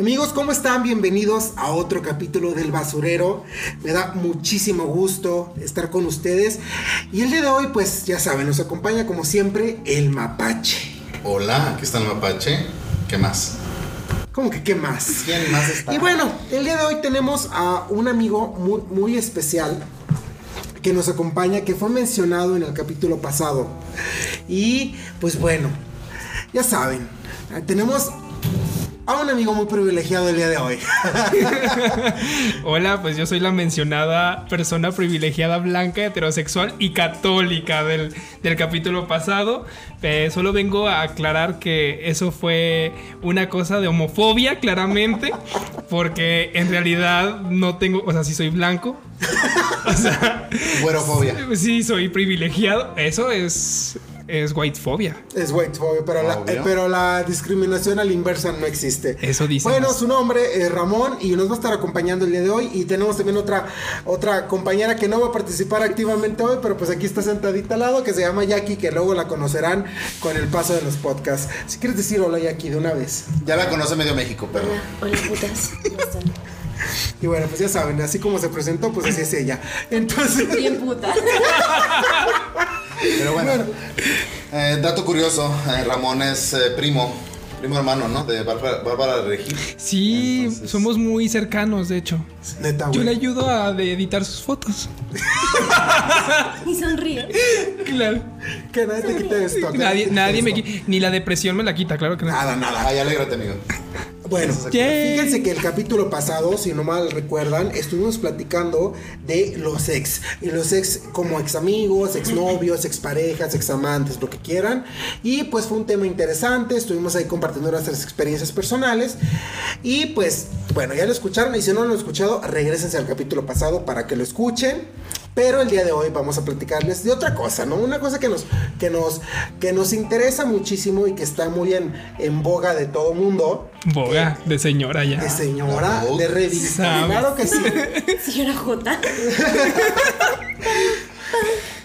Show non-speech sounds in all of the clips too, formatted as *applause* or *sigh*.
Amigos, ¿cómo están? Bienvenidos a otro capítulo del basurero. Me da muchísimo gusto estar con ustedes. Y el día de hoy, pues ya saben, nos acompaña como siempre el mapache. Hola, aquí está el mapache. ¿Qué más? ¿Cómo que qué más? ¿Quién más está? Y bueno, el día de hoy tenemos a un amigo muy, muy especial que nos acompaña, que fue mencionado en el capítulo pasado. Y pues bueno, ya saben, tenemos a un amigo muy privilegiado el día de hoy. *laughs* Hola, pues yo soy la mencionada persona privilegiada blanca, heterosexual y católica del, del capítulo pasado. Eh, solo vengo a aclarar que eso fue una cosa de homofobia, claramente, porque en realidad no tengo, o sea, sí soy blanco. *laughs* O sea, güerofobia. Sí, soy privilegiado. Eso es es whitefobia. Es whitefobia, pero, la, eh, pero la discriminación a la inversa no existe. Eso dice. Bueno, su nombre es Ramón y nos va a estar acompañando el día de hoy. Y tenemos también otra, otra compañera que no va a participar activamente hoy, pero pues aquí está sentadita al lado, que se llama Jackie, que luego la conocerán con el paso de los podcasts. Si quieres decir hola Jackie de una vez. Ya la conoce medio México, pero... Hola, hola putas. *laughs* Y bueno, pues ya saben, así como se presentó, pues así es ella. Entonces. Bien puta. *laughs* Pero bueno, eh, dato curioso, eh, Ramón es eh, primo, primo hermano, ¿no? De Bárbara, Bárbara Regil. Sí, Entonces- somos muy cercanos, de hecho. Neta, Yo le güey. ayudo a de editar sus fotos. *laughs* Y sonríe. Claro. Que nadie te quite esto. Nadie, nadie me quite qui- ni la depresión me la quita, claro que no. Nada, nada. Ay, alégrate, amigo. Bueno, fíjense que el capítulo pasado, si no mal recuerdan, estuvimos platicando de los ex. Y los ex como ex amigos, ex novios, ex parejas, ex amantes, lo que quieran. Y pues fue un tema interesante, estuvimos ahí compartiendo nuestras experiencias personales. Y pues, bueno, ya lo escucharon. Y si no lo han escuchado, regresense al capítulo pasado para que lo escuchen. Pero el día de hoy vamos a platicarles de otra cosa, ¿no? Una cosa que nos, que nos, que nos interesa muchísimo y que está muy en, en boga de todo mundo. Boga de señora ya. De señora, de revista. Claro que sí. *laughs* Señora J. *laughs*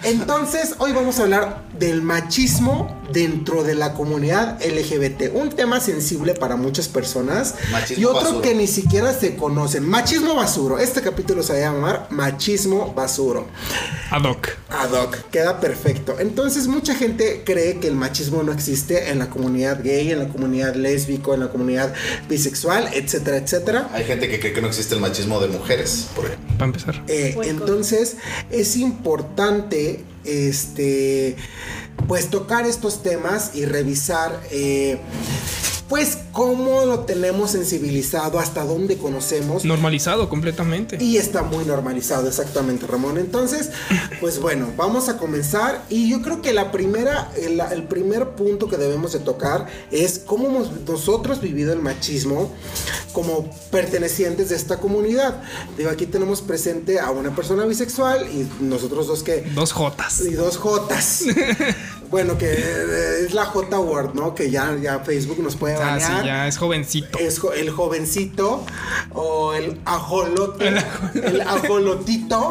Entonces, hoy vamos a hablar del machismo dentro de la comunidad LGBT. Un tema sensible para muchas personas. Machismo y otro basuro. que ni siquiera se conocen. Machismo basuro. Este capítulo se va a llamar Machismo basuro. Ad hoc. Ad hoc, queda perfecto. Entonces, mucha gente cree que el machismo no existe en la comunidad gay, en la comunidad lésbico, en la comunidad bisexual, etcétera, etcétera. Hay gente que cree que no existe el machismo de mujeres, por ejemplo. Para empezar. Eh, entonces es importante este pues tocar estos temas y revisar eh, pues cómo lo tenemos sensibilizado hasta dónde conocemos Normalizado completamente. y está muy normalizado, exactamente, Ramón. Entonces, *laughs* pues bueno, vamos a comenzar. Y yo creo que la primera, el, el primer punto que debemos de tocar es cómo hemos nosotros vivido el machismo como pertenecientes de esta comunidad. Digo, aquí tenemos presente a una persona bisexual y nosotros dos que Dos Jotas. y dos Jotas. *laughs* bueno, que eh, es la J word, ¿no? Que ya, ya Facebook nos puede Ah, sí, ya es jovencito. es jo- el jovencito o el ajolote, el *laughs* ajolotito.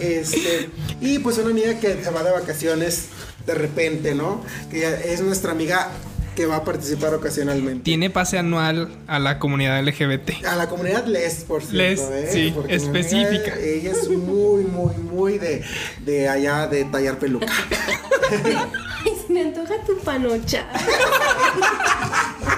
Este, y pues una amiga que se va de vacaciones de repente, ¿no? Que es nuestra amiga que va a participar ocasionalmente. Tiene pase anual a la comunidad LGBT. A la comunidad Les, por cierto, Les, ¿eh? sí, Porque específica. amiga, Ella es muy, muy, muy de, de allá de tallar peluca. *laughs* Ay, se me antoja tu panocha. *laughs*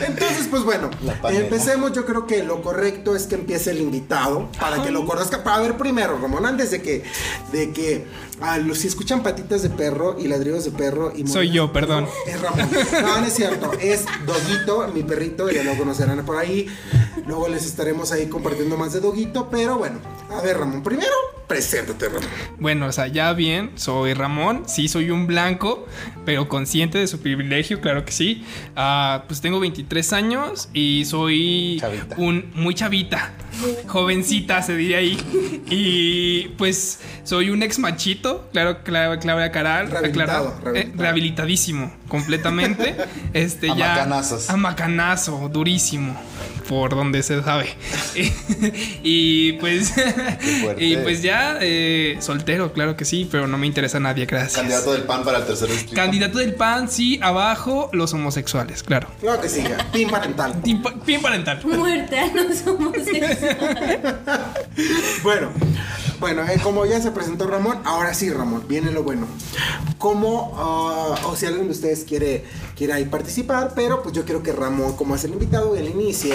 Entonces, pues bueno, empecemos. Yo creo que lo correcto es que empiece el invitado para que lo conozca. Para ver primero, Ramón, antes de que, de que ah, los, si escuchan patitas de perro y ladridos de perro y Soy yo, perdón. Es Ramón. No, no es cierto. Es Doguito, mi perrito. Ya lo conocerán por ahí. Luego les estaremos ahí compartiendo más de Doguito. Pero bueno, a ver, Ramón, primero preséntate, Ramón. Bueno, o sea, ya bien, soy Ramón, sí soy un blanco, pero consciente de su privilegio, claro que sí. Ah, pues tengo 23 años y soy Chavita. un muy chavita, jovencita se diría ahí. Y pues soy un ex machito, claro, clave, clave aclarar, Rehabilitado, aclarar, rehabilitado. eh, rehabilitadísimo, completamente. *laughs* Este A ya macanazos. a macanazo, durísimo. Por donde se sabe. *laughs* y pues fuerte. y pues ya eh, soltero, claro que sí, pero no me interesa a nadie, gracias. Candidato del PAN para el tercer distrito. Candidato del PAN, sí, abajo los homosexuales, claro. Claro que sí, ya. Pin parental. Bien parental. Muerte a los homosexuales. *laughs* Bueno, bueno, eh, como ya se presentó Ramón, ahora sí, Ramón, viene lo bueno. ¿Cómo, ah, o si alguien de ustedes quiere, quiere ahí participar, pero pues yo quiero que Ramón, como es el invitado, él inicie.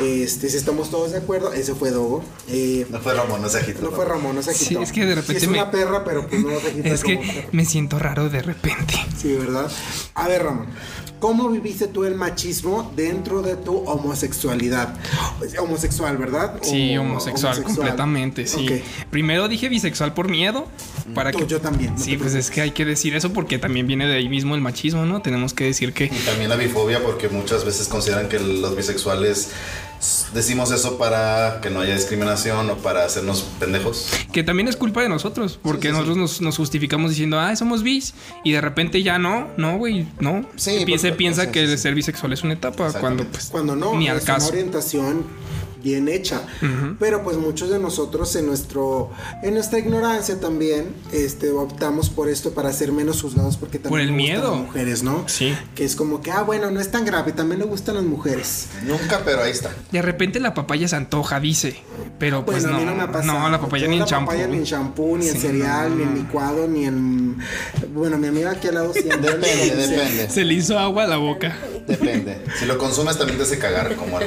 Este, si estamos todos de acuerdo, ese fue Dogo. Eh, No fue Ramón, no se agita. no fue Ramón, no se Sí, agitó. es que de repente Sí, es me- una perra, pero pues no se agita *laughs* Es como que perra. me siento raro de repente. Sí, ¿verdad? A ver, Ramón, ¿cómo viviste tú el machismo dentro de tu homosexualidad? Homosexual, ¿verdad? Sí, homosexual, completamente, sí. Primero dije bisexual por miedo. Para Tú, que... yo también, no Sí, pues es que hay que decir eso porque también viene de ahí mismo el machismo, ¿no? Tenemos que decir que Y también la bifobia, porque muchas veces consideran que los bisexuales decimos eso para que no haya discriminación o para hacernos pendejos. Que también es culpa de nosotros, porque sí, sí. nosotros Nos, nos justificamos diciendo, ah, somos bis, y de repente ya no, no, güey, no. Sí, se, porque- piensa sí, que sí, el sí. ser bisexual es una etapa, cuando pues Cuando no, ni es al una caso. orientación bien hecha. Pero pues muchos de nosotros en nuestro en nuestra ignorancia también este optamos por esto para ser menos juzgados porque también Por el nos gustan miedo. las mujeres, ¿no? Sí. Que es como que ah, bueno, no es tan grave, también le gustan las mujeres. Nunca, pero ahí está. De repente la papaya se antoja, dice, pero pues Bueno, no, a mí no me ha pasado. no, la papaya Yo ni en la champú. papaya ni en champú, ni en cereal, ni en licuado, ni en bueno, mi amiga aquí al lado sí Depende, depende. Se le hizo agua a la boca. Depende. Si lo consumes también te hace cagar como al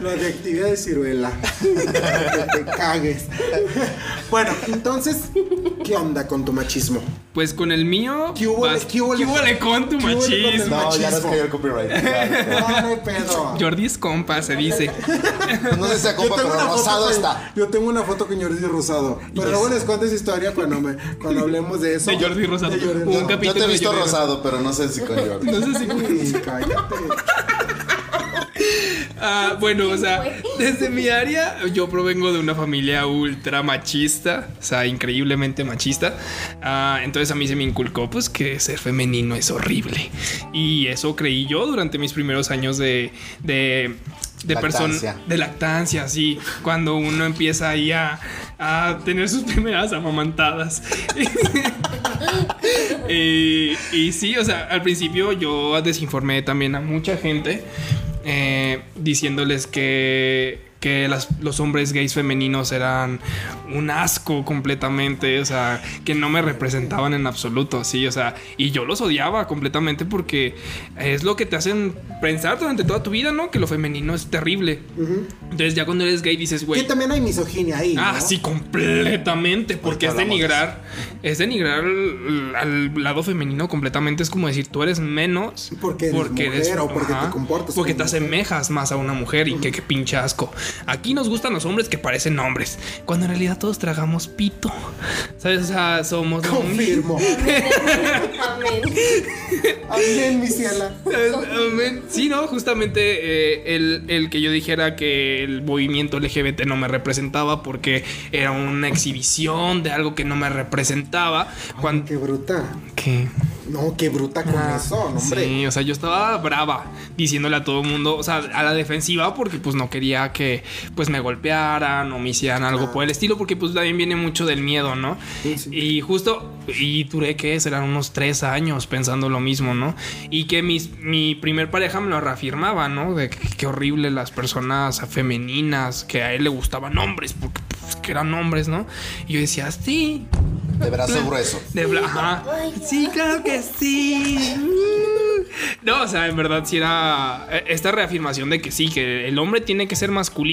La de actividad de ciruela. que te cagues. bueno, entonces, ¿qué onda con tu machismo? Pues con el mío, ¿Qué hubo- vas- qué hubo- ¿qué hubo le con tu qué hubo le con el machismo? No, ya nos Machismo. cayó el copyright. *laughs* No, no hay pedo. Jordi es compa, se dice. *laughs* No sé si sea compa, pero rosado con- está. Yo tengo una foto con Jordi Rosado. Pero luego les cuento esa historia cuando, me, cuando hablemos de eso. De Jordi Rosado. De Jordi Un Rosado. Yo capítulo te he de visto Jordi rosado, pero no sé si con Jordi. No sé si Uy, cállate. Ah, bueno, o sea, *laughs* desde mi área, yo provengo de una familia ultra machista, o sea, increíblemente machista. Ah, entonces a mí se me inculcó, pues, que ser femenino es horrible. Y eso creí yo durante mis primeros años de. de de Lactancia. de lactancia, sí, cuando uno empieza ahí a, a tener sus *laughs* primeras amamantadas. y, *laughs* y sí, o sea, al principio yo desinformé también a mucha gente eh, diciéndoles que, que las- los hombres gays femeninos eran un asco completamente, o sea, que no me representaban en absoluto, sí, o sea, y yo los odiaba completamente porque es lo que te hacen pensar durante toda tu vida, ¿no? Que lo femenino es terrible. Entonces ya cuando eres gay dices, Que güey, también hay misoginia ahí. Ah, ¿no? sí, completamente. Porque es denigrar. Es denigrar al, al lado femenino completamente. Es como decir, tú eres menos. Porque eres mujer o porque te comportas Porque te asemejas más a una mujer. Y que, que pinche asco. Aquí nos gustan los hombres que parecen hombres. Cuando en realidad todos tragamos pito. ¿Sabes? O sea, somos. Confirmo. *laughs* Amén. Amén, mi ciela. Amén. Sí, no, justamente eh, el, el que yo dijera que el movimiento LGBT no me representaba porque era una exhibición de algo que no me representaba. Cuando, Qué bruta. ¿Qué? No, qué bruta con eso, no, hombre. Sí, o sea, yo estaba brava diciéndole a todo el mundo, o sea, a la defensiva porque pues no quería que pues me golpearan o me hicieran algo por el estilo porque pues también viene mucho del miedo, ¿no? Sí, sí. Y justo, y duré que serán unos tres años pensando lo mismo, ¿no? Y que mis, mi primer pareja me lo reafirmaba, ¿no? De que, qué horrible las personas femeninas, que a él le gustaban hombres porque pues, que eran hombres, ¿no? Y yo decía, sí, De brazo grueso. de ajá. Sí, claro que sí. No, o sea, en verdad sí era eh, esta reafirmación de que sí, que el hombre tiene que ser masculino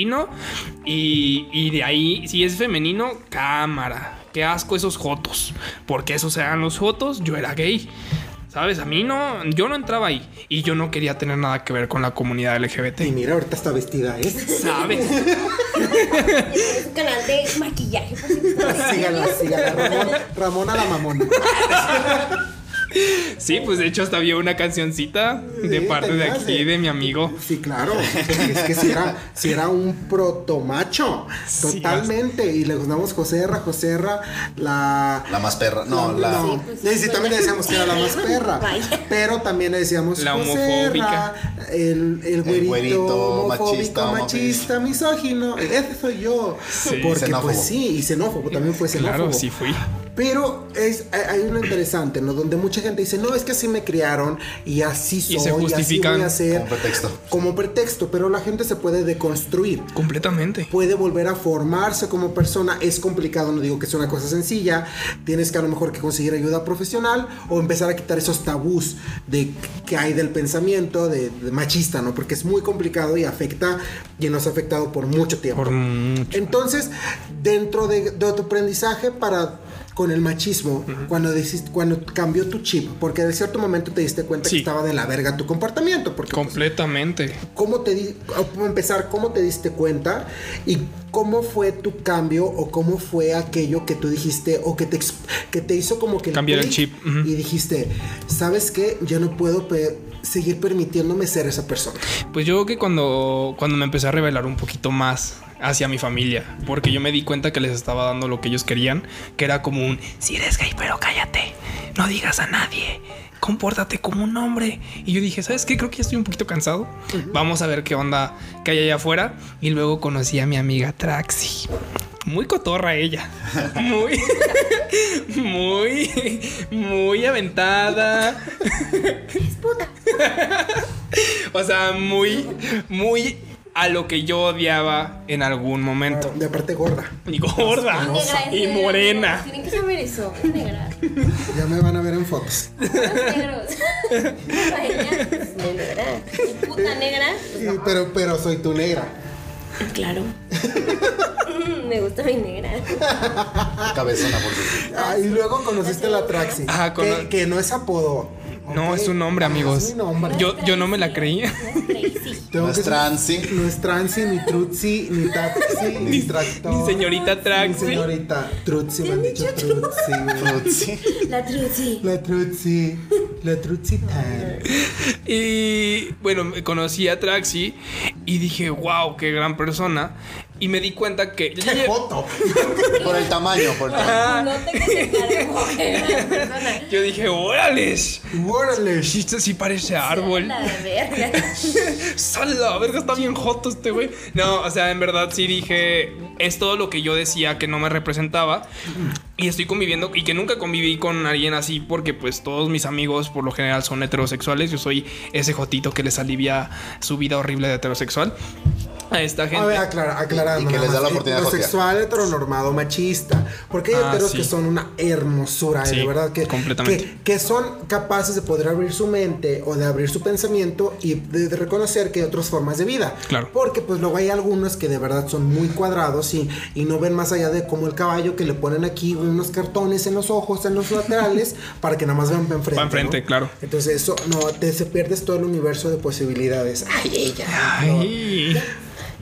y, y de ahí, si es femenino, cámara. Qué asco esos jotos. Porque esos eran los jotos, yo era gay. ¿Sabes? A mí no, yo no entraba ahí y yo no quería tener nada que ver con la comunidad LGBT. Y mira, ahorita está vestida, ¿eh? ¿Sabes? Es un canal de maquillaje. Sígala, sígala. Ramón, Ramón a la mamona. *laughs* Sí, pues de hecho hasta había una cancioncita de Sí, parte de aquí, de mi amigo. Sí, claro. Es que si era, si era un protomacho. Sí, Totalmente. Y le gustamos Joserra, Joserra, la. La más perra. No, la. No, Sí, pues, sí, sí, también le decíamos que era la más perra. *laughs* Vaya. Pero también le decíamos La Joserra, homofóbica. el, el güerito, güerito, homofóbico, machista, machista, misógino. Ese soy yo. Sí. Porque Xenófobo. pues sí, y xenófobo, también fue xenófobo. Claro, sí fui. Pero es, hay- uno interesante, ¿no? Donde mucha gente dice, no, es que así me criaron y así soy, Y se y así justifican voy a ser. Como pretexto. Como pretexto, pero la gente se puede deconstruir. Completamente. Puede volver a formarse como persona. Es complicado, no digo que sea una cosa sencilla. Tienes que a lo mejor que conseguir ayuda profesional o empezar a quitar esos tabús de que hay del pensamiento de, de machista, ¿no? Porque es muy complicado y afecta y nos ha afectado por mucho tiempo. Por mucho. Entonces, dentro de, de tu aprendizaje para con el machismo, cuando decis- cuando cambió tu chip, porque de cierto momento te diste cuenta Sí. que estaba de la verga tu comportamiento, porque pues, Completamente. ¿cómo te di, empezar, cómo te diste cuenta y cómo fue tu cambio o cómo fue aquello que tú dijiste o que te que te hizo como que Cambiar el chip, y dijiste, ¿sabes qué? Ya no puedo seguir permitiéndome ser esa persona. Pues yo creo que cuando, cuando me empecé a revelar un poquito más hacia mi familia, porque yo me di cuenta que les estaba dando lo que ellos querían, que era como un, si eres gay, pero cállate, no digas a nadie, compórtate como un hombre. Y yo dije, ¿sabes qué? Creo que ya estoy un poquito cansado. Vamos a ver qué onda que hay allá afuera. Y luego conocí a mi amiga Traxi. Muy cotorra ella. *laughs* Muy, muy, muy aventada. Es puta. *laughs* O sea, muy, muy a lo que yo odiaba en algún momento. De aparte gorda. Y gorda. Negra, Y negra, morena. Tienen que saber eso. Es negra. *laughs* Ya me van a ver en fotos. Los negros. Negra. Puta negra. Sí, pero, pero soy tu negra. Claro. *laughs* Me gusta mi negra. Cabezona, por cierto. Ah, y luego conociste la Traxi. Ajá, cono- que, que no es apodo. No, es un nombre, amigos. Es mi nombre. Yo, yo no me la creía. No es crazy. *laughs* Tengo No es que ser- transi. No es transi, ni trutsi, ni taxi, *laughs* ni, Ni- tractor. ni señorita Traxi. Ni señorita trutsi, me ¿Te han dicho trutsi. La truci. La trutsi. La trutsi time. Y bueno, me conocí a Traxi y dije, wow, qué gran persona. Y me di cuenta que. ¡Qué foto! *laughs* Por el tamaño, por el tamaño. No te que. Yo dije, órales. ¡Órale! Esto sí parece árbol. La verga. *laughs* ¡Sala! Verga, está bien joto este güey. No, o sea, en verdad sí dije. Es todo lo que yo decía que no me representaba. Y estoy conviviendo. Y que nunca conviví con alguien así. Porque, pues, todos mis amigos, por lo general, son heterosexuales. Yo soy ese jotito que les alivia su vida horrible de heterosexual. A esta gente. A ver, aclara, aclarando. Y que les da la oportunidad de Heterosexual, heteronormado, machista. Porque hay Ah, heteros sí. que son una hermosura, Sí, de verdad. Que, completamente. Que, que son capaces de poder abrir su mente o de abrir su pensamiento y de, de reconocer que hay otras formas de vida. Claro. Porque, pues, luego hay algunos que de verdad son muy cuadrados y, y no ven más allá de como el caballo que le ponen aquí unos cartones en los ojos, en los laterales, *laughs* para que nada más vean para enfrente. Pa' enfrente, ¿no? claro. Entonces, eso, no, te se pierdes todo el universo de posibilidades. Ay, ella. Ay.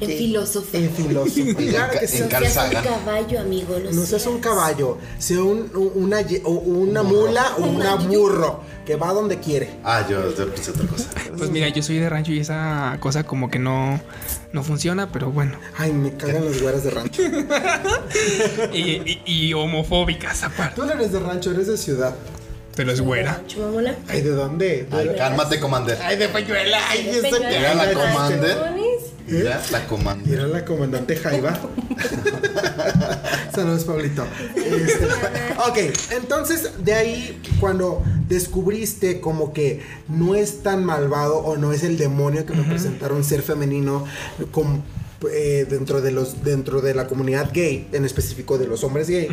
En filósofo. *laughs* En filosofía. Claro que En. No seas un caballo, amigo. No, No seas un caballo, sea un- un- una, mula o una burro que va donde quiere. Ah, yo pensé otra cosa. Pues mira, yo soy de rancho y esa cosa como que no, no funciona, pero bueno. Ay, me cagan las güeras de rancho. *laughs* Y, y- y homofóbicas aparte. Tú no eres de rancho, eres de ciudad. Pero es güera. Ay, ¿de dónde? Ay, cálmate, Commander. Ay, de Peñuela. Ay, De Peñuela. que Era la Ay, Commander. Cojones. Mira, la Commander. Era la comandante Jaiba. *laughs* Saludos, Pablito. Este, *laughs* ok, entonces de ahí cuando descubriste como que no es tan malvado o no es el demonio que me presentaron ser femenino como eh, dentro de los dentro de la comunidad gay en específico de los hombres gay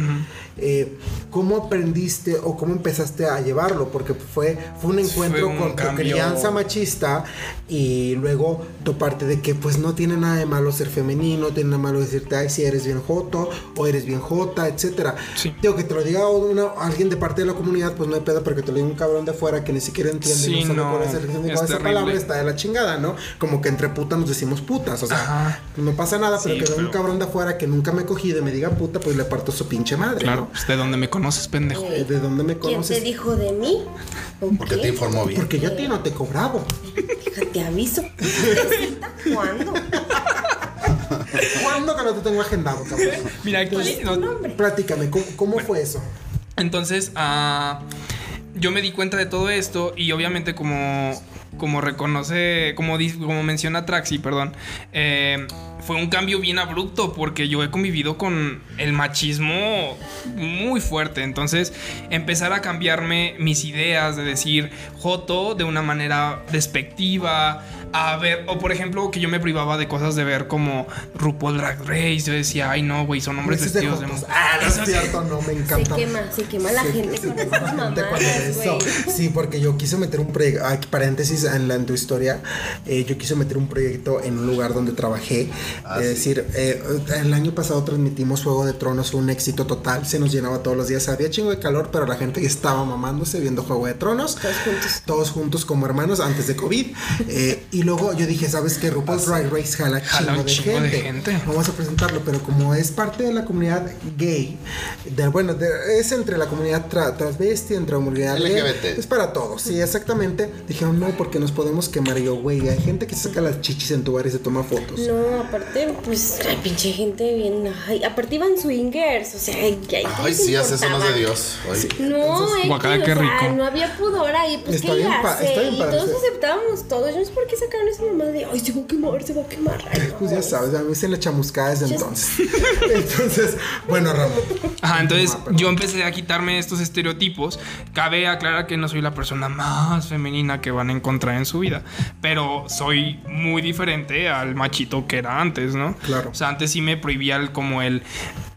eh, cómo aprendiste o cómo empezaste a llevarlo porque fue fue un encuentro un con tu cambio. crianza machista y luego tu parte de que pues no tiene nada de malo ser femenino, no tiene nada de malo decirte ay si eres bien joto o eres bien jota, etcétera. Sí. Digo que te lo diga una- alguien de parte de la comunidad, pues no hay pedo, pero que te lo diga un cabrón de afuera que ni siquiera entiende Sí, no no, cuál es esa palabra, está de la chingada, ¿no? Como que entre putas nos decimos putas, o sea, Ajá. No pasa nada, pero que venga un cabrón de afuera que nunca me he cogido y me diga puta, pues le parto su pinche madre. Claro, ¿no? pues de donde me conoces, pendejo. Eh, ¿De dónde me ¿Quién conoces? te dijo de mí? ¿O Porque qué? te informó bien. Porque yo a ti no te he cobrado. Te aviso. *laughs* ¿Cuándo? ¿Cuándo que no te tengo agendado, cabrón? Mira, aquí. ¿Cuál es no- tu nombre? Platícame, ¿cómo, cómo fue eso? Entonces, ah, yo me di cuenta de todo esto y obviamente como, como reconoce, como, como menciona Traxi, perdón, eh, fue un cambio bien abrupto porque yo he convivido con el machismo muy fuerte. Entonces, empezar a cambiarme mis ideas de decir Joto de una manera despectiva, a ver, o por ejemplo, que yo me privaba de cosas de ver como RuPaul Drag Race. Yo decía, ay no, güey, son hombres de vestidos de. Ah, no es cierto, no, me Se encanta. quema, se quema la gente con esas mamadas, eso. Sí, porque yo quise meter un proyecto, aquí paréntesis en, la, en tu historia, eh, yo quise meter un proyecto en un lugar donde trabajé. Ah, es sí. decir, eh, el año pasado transmitimos Juego de Tronos, fue un éxito total, se nos llenaba todos los días, había chingo de calor, pero la gente estaba mamándose viendo Juego de Tronos. Todos juntos. Todos juntos como hermanos antes de COVID. Eh, y luego yo dije, ¿sabes qué? RuPaul's Drag Race jala, Jala chingo, un de, chingo de gente. gente. Vamos a presentarlo, pero como es parte de la comunidad gay, de, bueno, de- es entre la comunidad tra- transvesti, entre la comunidad gay, LGBT. es para todos, sí, exactamente. Dijeron, no, porque nos podemos quemar. Y yo, güey, hay gente que se saca las chichis en tu bar y se toma fotos. No, aparte, pues, ay, pinche gente bien. Ay, aparte iban swingers, o sea, ay, ¿qué Ay, sí, haces unos de Dios. Ay. No, Entonces, X, guacala, o qué sea, rico. no había pudor ahí, pues Está qué bien hace? está bien y para todos aceptábamos todos. Yo no sé por qué sacaron esa mamá de, ay, se va a quemar, se va a quemar. Ay, no. *laughs* Pues ya sabes, a mí se le chamuscada desde Ya entonces. *laughs* entonces, bueno, Ramón. Ajá, entonces yo empecé a quitarme estos estereotipos. Cabe aclarar que no soy la persona más femenina que van a encontrar en su vida, pero soy muy diferente al machito que era antes, ¿no? Claro. O sea, antes sí me prohibía el, como el...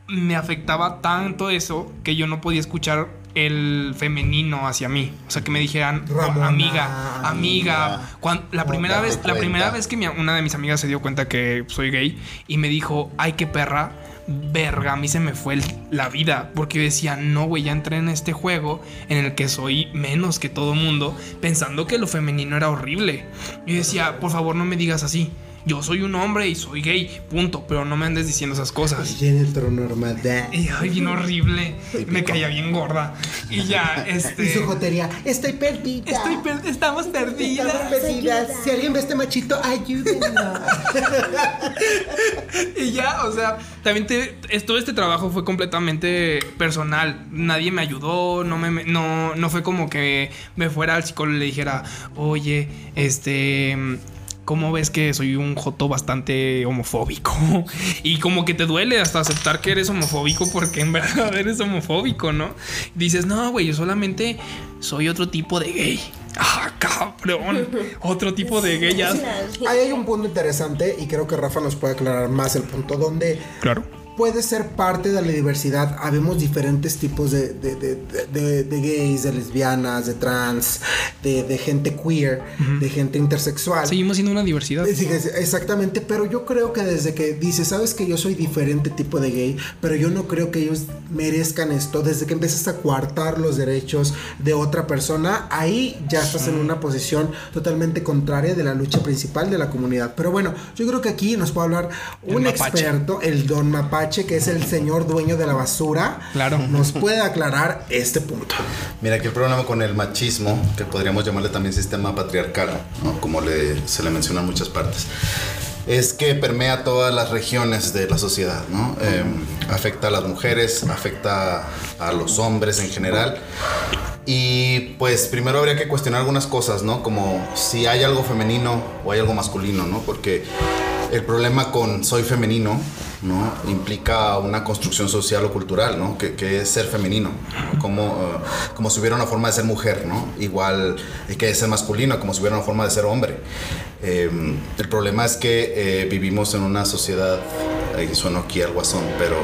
Me afectaba tanto eso que yo no podía escuchar el femenino hacia mí. O sea, que me dijeran, "Oh, Ramona, amiga, amiga. Cuan- la primera vez, la primera vez que mi- una de mis amigas se dio cuenta que soy gay y me dijo, ay, qué perra, verga, a mí se me fue el- la vida. Porque yo decía, no, güey, ya entré en este juego en el que soy menos que todo mundo, pensando que lo femenino era horrible. Yo decía, por favor, no me digas así. Yo soy un hombre y soy gay, punto, pero no me andes diciendo esas cosas. Tiene heteronormalidad. Y ay, bien horrible. Me caía bien gorda. Y ya, este. *laughs* Y su jotería, estoy perdida. Estoy per- estamos perdidas. Estamos perdidas. Si alguien ve a este machito, ayúdenlo. *laughs* Y ya, o sea, también te, todo este trabajo fue completamente personal. Nadie me ayudó, no, me, no, no fue como que me fuera al psicólogo y le dijera, oye, este... ¿Cómo ves que soy un joto bastante homofóbico? *laughs* Y como que te duele hasta aceptar que eres homofóbico porque en verdad eres homofóbico, ¿no? Dices, no, güey, yo solamente soy otro tipo de gay. *laughs* Ah, cabrón. Otro tipo de gay. ya- Ahí hay un punto interesante y creo que Rafa nos puede aclarar más el punto donde Claro. Puede ser parte de la diversidad. Habemos diferentes tipos de, de- de- de- gays, de lesbianas, de trans, de, gente queer, de gente intersexual. Seguimos siendo una diversidad. Exactamente, pero yo creo que desde que dices, sabes que yo soy diferente tipo de gay, pero yo no creo que ellos merezcan esto, desde que empiezas a coartar los derechos de otra persona, ahí ya estás en una posición totalmente contraria de la lucha principal de la comunidad. Pero bueno, yo creo que aquí nos puede hablar un experto, el don Mapache, que es el señor dueño de la basura. Claro. Nos puede aclarar este punto. Mira, aquí el problema con el machismo, que podríamos llamarle también sistema patriarcal, ¿no? como le- se le menciona en muchas partes, es que permea todas las regiones de la sociedad, ¿no? Eh, afecta a las mujeres, afecta a los hombres en general. Y pues primero habría que cuestionar algunas cosas, ¿no? Como si hay algo femenino o hay algo masculino, ¿no? Porque el problema con soy femenino, ¿no? Implica una construcción social o cultural, ¿no? Que, que es ser femenino, ¿no? como, eh, como si hubiera una forma de ser mujer, ¿no? Igual eh, que es ser masculino, como si hubiera una forma de ser hombre. Eh, el problema es que eh, vivimos en una sociedad, ahí sueno aquí al guasón, pero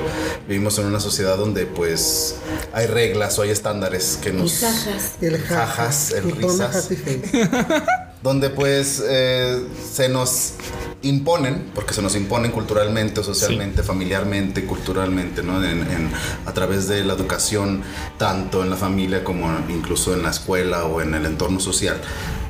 vivimos en una sociedad donde pues hay reglas o hay estándares que nos... jajas. El jajas, el Putona risas. donde pues eh, se nos imponen, porque se nos imponen culturalmente, socialmente, familiarmente, culturalmente, ¿no? En- en- a través de la educación, tanto en la familia como incluso en la escuela o en el entorno social,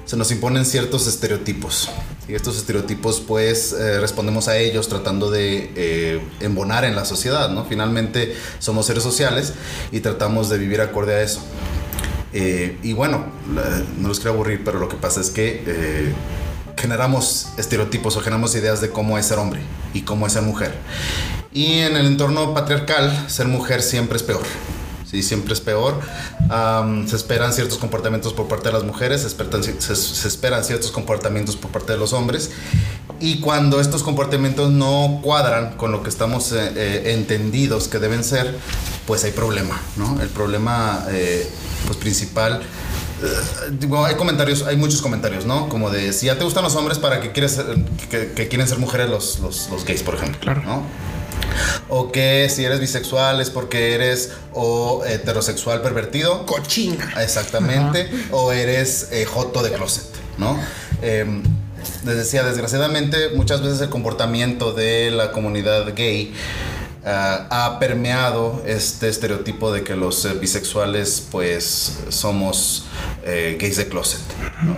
se nos imponen ciertos estereotipos. Y estos estereotipos pues eh, respondemos a ellos tratando de eh, embonar en la sociedad, ¿no? Finalmente somos seres sociales y tratamos de vivir acorde a eso. Eh, y bueno, no los quiero aburrir, pero lo que pasa es que eh, generamos estereotipos o generamos ideas de cómo es ser hombre y cómo es ser mujer. Y en el entorno patriarcal, ser mujer siempre es peor. Sí, siempre es peor. Se esperan ciertos comportamientos por parte de las mujeres, se esperan, se- se esperan ciertos comportamientos por parte de los hombres. Y cuando estos comportamientos no cuadran con lo que estamos eh, eh, entendidos que deben ser, pues hay problema, ¿no? El problema eh, pues, principal eh, digo, hay comentarios, hay muchos comentarios, ¿no? Como de si ya te gustan los hombres, ¿para qué quieres ser- que, que quieren ser mujeres los, los, los gays, por ejemplo? Claro. ¿no? O que si eres bisexual es porque eres o heterosexual pervertido. Cochina. Exactamente. O eres eh, joto de closet, ¿no? Em, les decía, desgraciadamente, muchas veces el comportamiento de la comunidad gay ha permeado este estereotipo de que los eh, bisexuales, pues, somos eh, gays de closet.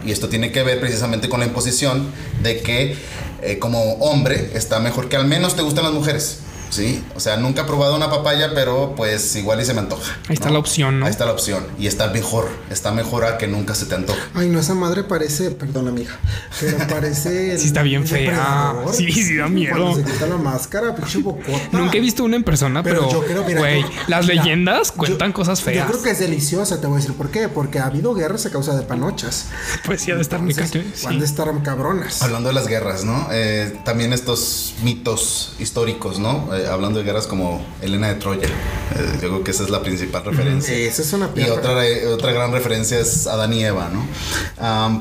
Y esto tiene que ver precisamente con la imposición de que, eh, como hombre, está mejor que al menos te gustan las mujeres. ¿Sí? O sea, nunca he probado una papaya, pero pues igual y se me antoja. Ahí está la opción, ¿no? Ahí está la opción. Y está mejor. Está mejor a que nunca se te antoje. Ay, no, esa madre parece, perdón amiga, pero parece... *laughs* Sí está bien fea. Sí, sí da miedo. Cuando se quita la máscara, pinche bocota. Nunca he visto una en persona, pero, yo creo, mira, güey, yo- las mira, leyendas yo- cuentan cosas feas. Yo creo que es deliciosa, te voy a decir por qué. Porque ha habido guerras a causa de panochas. *laughs* Pues sí, ha de estar muy. Han de estar cabronas. Hablando de las guerras, ¿no? Eh, también estos mitos históricos, ¿no? Eh, hablando de guerras como Elena de Troya. Eh, yo creo que esa es la principal referencia. Esa es una Y otra, eh, otra gran referencia es Adán y Eva, ¿no?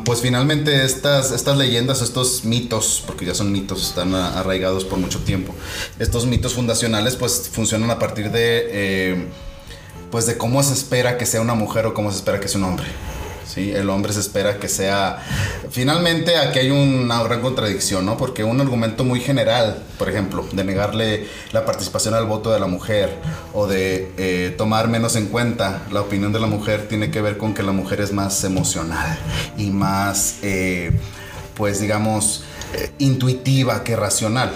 Pues finalmente estas, estas leyendas, estos mitos, porque ya son mitos, están a- arraigados por mucho tiempo, estos mitos fundacionales pues funcionan a partir de, eh, pues de cómo se espera que sea una mujer o cómo se espera que sea un hombre. ¿Sí? El hombre se espera que sea... Finalmente aquí hay una gran contradicción, ¿no? Porque un argumento muy general, por ejemplo, de negarle la participación al voto de la mujer o de eh, tomar menos en cuenta la opinión de la mujer tiene que ver con que la mujer es más emocional y más, eh, pues digamos, eh, intuitiva que racional.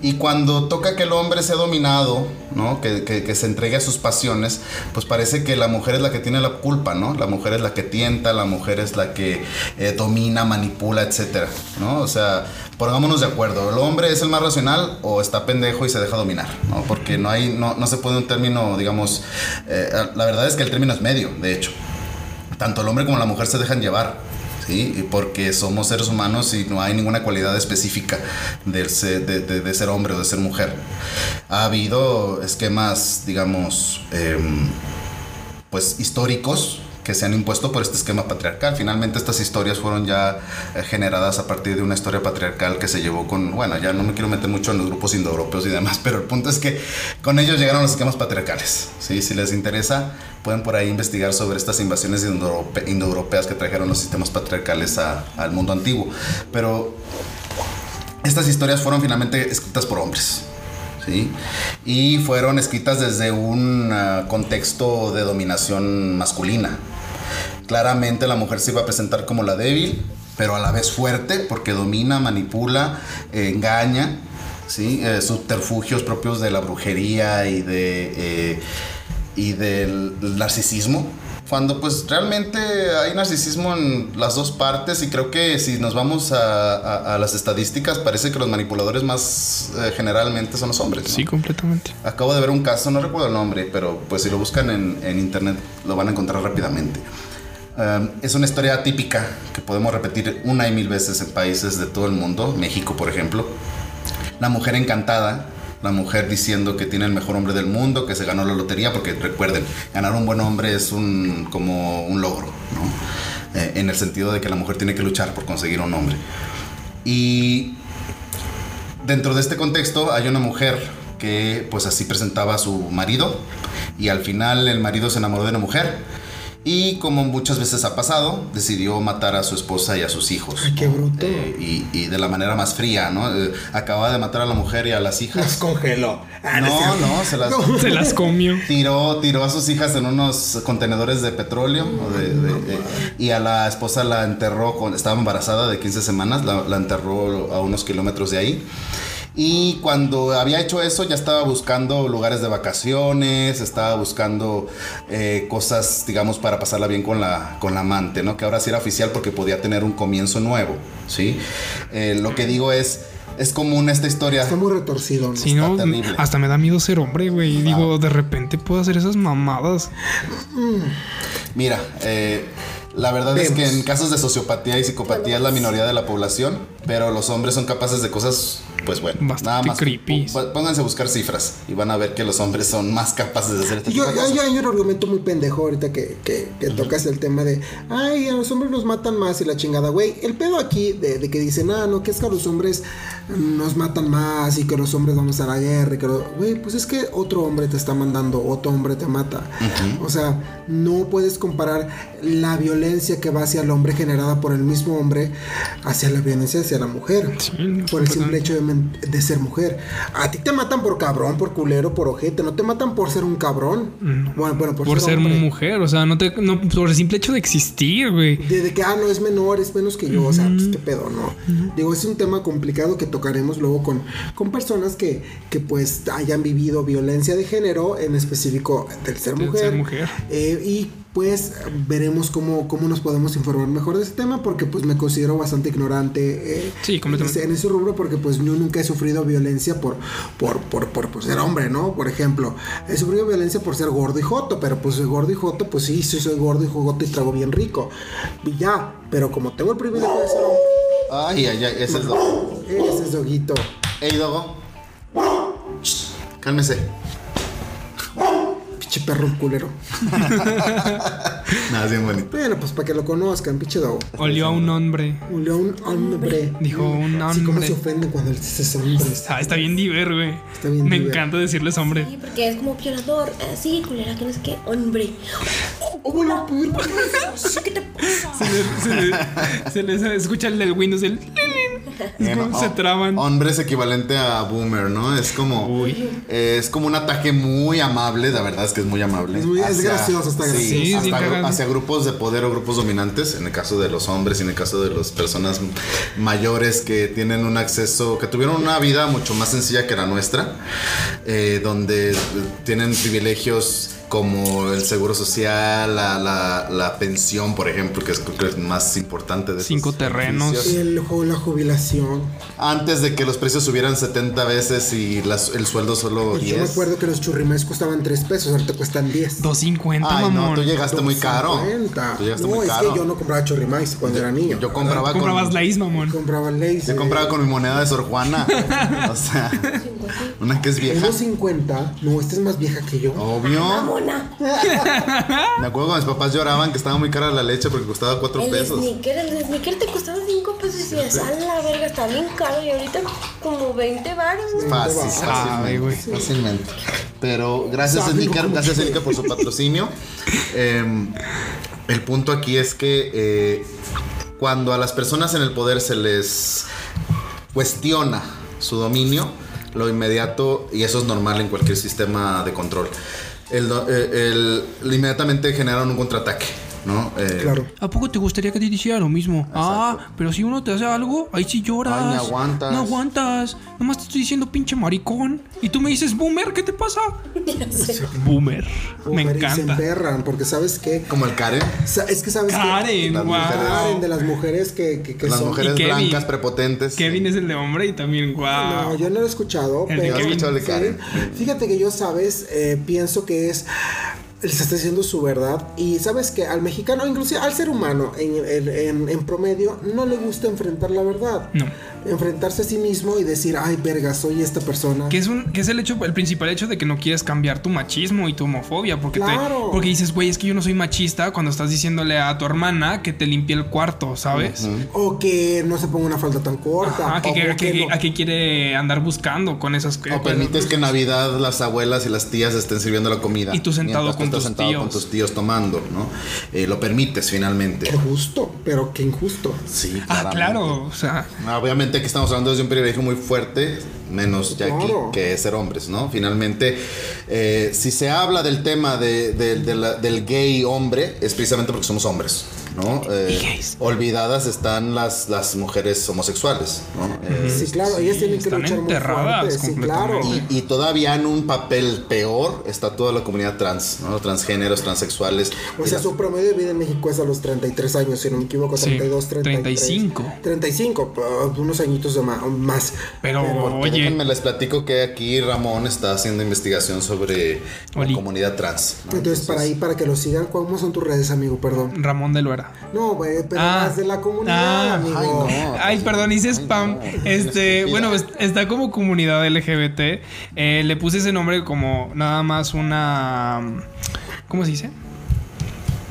Y cuando toca que el hombre sea dominado, ¿no? Que, se entregue a sus pasiones, pues parece que la mujer es la que tiene la culpa, ¿no? La mujer es la que tienta, la mujer es la que eh, domina, manipula, etcétera, ¿no? O sea, pongámonos de acuerdo, ¿el hombre es el más racional o está pendejo y se deja dominar, ¿no? Porque no hay, no, no se puede un término, digamos, eh, la verdad es que el término es medio, de hecho. Tanto el hombre como la mujer se dejan llevar. ¿Sí? Porque somos seres humanos y no hay ninguna cualidad específica del se- de, de- de ser hombre o de ser mujer. Ha habido esquemas, digamos, em, pues históricos que se han impuesto por este esquema patriarcal. Finalmente estas historias fueron ya eh, generadas a partir de una historia patriarcal que se llevó con, bueno, ya no me quiero meter mucho en los grupos indoeuropeos y demás, *laughs* pero el punto es que con ellos llegaron los esquemas patriarcales. ¿sí? Si les interesa, pueden por ahí investigar sobre estas invasiones indoeurope- indoeuropeas que trajeron los sistemas patriarcales al mundo antiguo. Pero estas historias fueron finalmente escritas por hombres. ¿sí? Y fueron escritas desde un ah, contexto de dominación masculina. Claramente la mujer se iba a presentar como la débil, pero a la vez fuerte, porque domina, manipula, eh, engaña, ¿sí? Eh, subterfugios propios de la brujería y de... eh, y del narcisismo. Cuando pues realmente hay narcisismo en las dos partes y creo que si nos vamos a, a- a las estadísticas parece que los manipuladores más eh, generalmente son los hombres. ¿no? Sí, completamente. Acabo de ver un caso, no recuerdo el nombre, pero pues si lo buscan en, en internet lo van a encontrar rápidamente. Um, es una historia típica que podemos repetir una y mil veces en países de todo el mundo, México por ejemplo. La mujer encantada, la mujer diciendo que tiene el mejor hombre del mundo, que se ganó la lotería, porque recuerden, ganar un buen hombre es un, como un logro. Eh, en el sentido de que la mujer tiene que luchar por conseguir un hombre. Y dentro de este contexto hay una mujer que pues así presentaba a su marido y al final el marido se enamoró de una mujer Y como muchas veces ha pasado, decidió matar a su esposa y a sus hijos. Ay, qué bruto. Eh, y, y de la manera más fría, ¿no? Eh, acababa de matar a la mujer y a las Las hijas. congeló. Ah, No, no, se las... *laughs* Se las comió. Tiró, tiró a sus hijas en unos contenedores de petróleo o de- de- eh, y a la esposa la enterró, con, estaba embarazada de 15 semanas, la, la enterró a unos kilómetros de ahí. Y cuando había hecho eso ya estaba buscando lugares de vacaciones, estaba buscando eh, cosas, digamos, para pasarla bien con la, con la amante, ¿no? Que ahora sí era oficial porque podía tener un comienzo nuevo, ¿sí? Eh, lo que digo es, es común esta historia. Está muy retorcido, ¿no? Si no, terrible. hasta me da miedo ser hombre, güey. Digo, de repente puedo hacer esas mamadas. Mira, eh, la verdad es que en casos de sociopatía y psicopatía es la minoría de la población, pero los hombres son capaces de cosas, pues bueno, Bastante nada más. creepy. Pónganse a buscar cifras y van a ver que los hombres son más capaces de hacer este Yo, tipo de hay, cosas. hay un argumento muy pendejo ahorita que, que, que tocas el tema de, ay, a los hombres nos matan más y la chingada, güey. El pedo aquí de, de que dicen, ah, no, que es que a los hombres nos matan más y que los hombres vamos a la guerra y que, lo-". güey, pues es que otro hombre te está mandando, otro hombre te mata. O sea, no puedes comparar la violencia que va hacia el hombre generada por el mismo hombre hacia la violencia hacia la mujer. Sí, por el simple hecho de, de ser mujer. A ti te matan por cabrón, por culero, por ojete. No te matan por ser un cabrón. Bueno, bueno, por, Por ser mujer, o sea, no te, no, por el simple hecho de existir, güey. De, de que, ah, no, es menor, es menos que yo. O sea, pues qué pedo, ¿no? Digo, es un tema complicado que tocaremos luego con, con personas que, que, pues, hayan vivido violencia de género, en específico del ser mujer. ser mujer. Eh, y pues veremos cómo, cómo nos podemos informar mejor de ese tema, porque pues me considero bastante ignorante eh, Sí, en, completamente. ese, en ese rubro, porque pues yo nunca he sufrido violencia por, por, por, por, por ser hombre, ¿no? Por ejemplo, he sufrido violencia por ser gordo y joto, pero pues soy gordo y joto, pues sí, sí soy gordo y joto y trago bien rico. Y ya, pero como tengo el privilegio de ser hombre, Ay, ay, ay, ese es Dogo. ese es doguito. Ey, Dogo. Cálmese. Pinche perro culero. *laughs* Nada, bien bonito. Bueno, pues para que lo conozcan, pinche dogo. Olió a un hombre. Un león hombre. Dijo un Así como hombre. se ofenden cuando dices hombres. Ah, está bien diver, güey. Está bien Me diver. encanta decirles hombre. Sí, porque es como violador. Así, culera, que no es que hombre. Hola, perro. ¿Qué te pasa? Se le, se le- se les escucha el del Windows, el... Es *laughs* como se oh, traban. Hombre es equivalente a boomer, ¿no? Es como. Uy. eh, es como un ataque muy amable, la verdad es que es muy amable. Es muy- es gracioso, está gracioso. Sí, sí, hasta gru- hacia grupos de poder o grupos dominantes, en el caso de los hombres y en el caso de las personas mayores que tienen un acceso, que tuvieron una vida mucho más sencilla que la nuestra, eh, donde tienen privilegios como el seguro social, la, la- la pensión, por ejemplo, que es creo que es más importante de esos Cinco terrenos. El, la jubilación. Antes de que los precios subieran 70 veces y las- el sueldo solo Pues yo me 10. acuerdo que los churrimés costaban 3 pesos, ahorita cuestan 10. 250, Ay, no, mamón. tú llegaste muy caro. 2.50. Tú llegaste no, muy es caro. que yo no compraba churrimais cuando era niño. Yo compraba con. Comprabas la isma, mamón. compraba Lays. Yo compraba con mi moneda de Sor Juana. *laughs* o sea, una que es vieja. 1.50. No, esta es más vieja que yo. Obvio. Mona. *laughs* Me acuerdo cuando mis papás lloraban que estaba muy cara la leche porque costaba 4 El pesos. sneaker, el sneaker te costaba 5 pesos y decías, a la verga, está bien caro. Y ahorita como 20 baros. ¿no? Fácil, Ay, güey. fácilmente, fácilmente. Pero gracias, Sabe, Sneaker, gracias. Sneaker, por su patrocinio. *laughs* Em, el punto aquí es que eh, cuando a las personas en el poder se les cuestiona su dominio, lo inmediato, y eso es normal en cualquier sistema de control, el, eh, el- inmediatamente generan un contraataque, ¿no? Eh, Claro. ¿A poco te gustaría que te hiciera lo mismo? Ah, pero si uno te hace algo, ahí sí lloras. Ay, ni aguantas. No aguantas. Nomás te estoy diciendo pinche maricón. Y tú me dices, boomer, ¿qué te pasa? *laughs* Boomer. Me Boomer, y Se encanta. emperran, porque sabes qué. Como el Karen, Sa- Es que sabes que. Karen, Las wow. mujeres- Karen de las mujeres que, que, que las son. mujeres Kevin. blancas prepotentes. Kevin es el de hombre y también, wow. No, yo no lo he escuchado, El de pero escuchado de sí. Karen. Fíjate que yo, sabes, eh, pienso que es les está diciendo su verdad y sabes que al mexicano, inclusive al ser humano en, en- promedio, no le gusta enfrentar la verdad. No. Enfrentarse a sí mismo y decir, ay, verga, soy esta persona. Que es, un, que es el hecho, el principal hecho de que no quieres cambiar tu machismo y tu homofobia. Porque, te- Claro. porque dices, güey, es que yo no soy machista cuando estás diciéndole a tu hermana que te limpie el cuarto, ¿sabes? O que no se ponga una falda tan corta. Ajá, que, o que- que que- no- a qué quiere andar buscando con esas O permites que en Navidad las abuelas y las tías estén sirviendo la comida. Y tú sentado con estás tus sentado tíos. con tus tíos tomando, ¿no? Eh, lo permites finalmente. Qué justo, pero qué injusto. Sí, Ah, claramente. claro, o sea, Obviamente aquí estamos hablando desde un privilegio muy fuerte, menos ya aquí, Claro. que es ser hombres, ¿no? Finalmente, eh, si se habla del tema de- de- de la- del gay hombre, es precisamente porque somos hombres, ¿no? Eh, olvidadas están las, las mujeres homosexuales, ¿no? Eh, Sí, claro, ellas tienen que están luchar muy enterradas fuerte. Sí, claro. completamente. y, y todavía en un papel peor está toda la comunidad trans, ¿no? Transgéneros, transexuales. O sea, su promedio de vida en México es a los 33 años, si no me equivoco, Sí, 32, 33. 35. 35, uh, unos añitos de más. pero, oye, déjenme les platico que aquí Ramón está haciendo investigación sobre la comunidad trans. ¿no? Entonces, para ahí, para que lo sigan, ¿cómo son tus redes, amigo? Perdón. Ramón de Luera. No, güey, pero Ah. más de la comunidad, Ah. amigo. Ay, no. Ay, perdón, hice spam. no, este, bueno, es- está como comunidad LGBT. Eh, le puse ese nombre como nada más una. ¿Cómo se dice?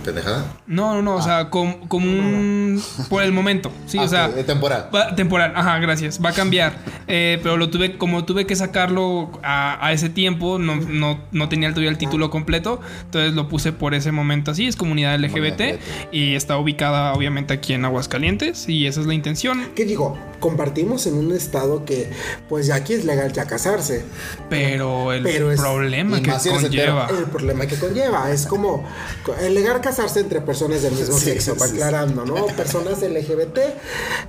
¿Pendejada? No, no, no, o sea, com- como un. Por el momento. Sí, Ah, o sea. temporal. va- temporal, ajá, gracias. Va a cambiar. Eh, pero lo tuve, como tuve que sacarlo a, a ese tiempo, no, no, no tenía todavía el título completo. Entonces lo puse por ese momento así. Es comunidad LGBT. LGBT. Y está ubicada, obviamente, aquí en Aguascalientes. Y esa es la intención. ¿Qué digo? Compartimos en un estado que, pues ya aquí es legal ya casarse. Pero el Pero es- problema y que conlleva. El problema que conlleva es como el legal casarse entre personas del mismo Sí, sexo, va sí, sí. aclarando, ¿no? *laughs* Personas LGBT,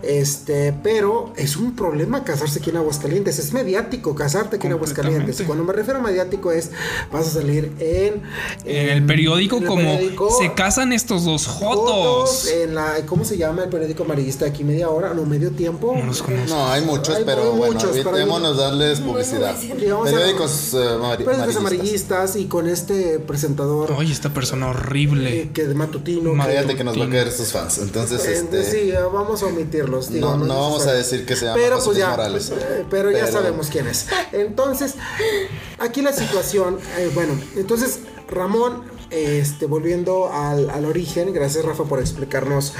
este, pero es un problema casarse aquí en Aguascalientes, es mediático casarte aquí en Aguascalientes. Cuando me refiero a mediático es, vas a salir en... En el periódico, en el como periódico, se casan estos dos jotos. en la, ¿cómo se llama el periódico amarillista aquí? Media hora, no, medio tiempo. No los conozco. No, hay muchos, Hay pero muy bueno, muchos, hay- evitémonos darles publicidad. Digamos, Periódicos eh, Periódicos amarillistas. amarillistas y con este presentador Ay, esta persona horrible. Que de matutino. Ma- que- que nos va a caer sus fans. Entonces, Eh, este. sí, eh, vamos a omitirlos. digo, no, vamos a decir que se llama pero José pues ya, Morales. eh, pero ya sabemos quién es. Entonces, aquí la situación, eh, bueno, entonces Ramón, este, volviendo al, al origen, gracias Rafa por explicarnos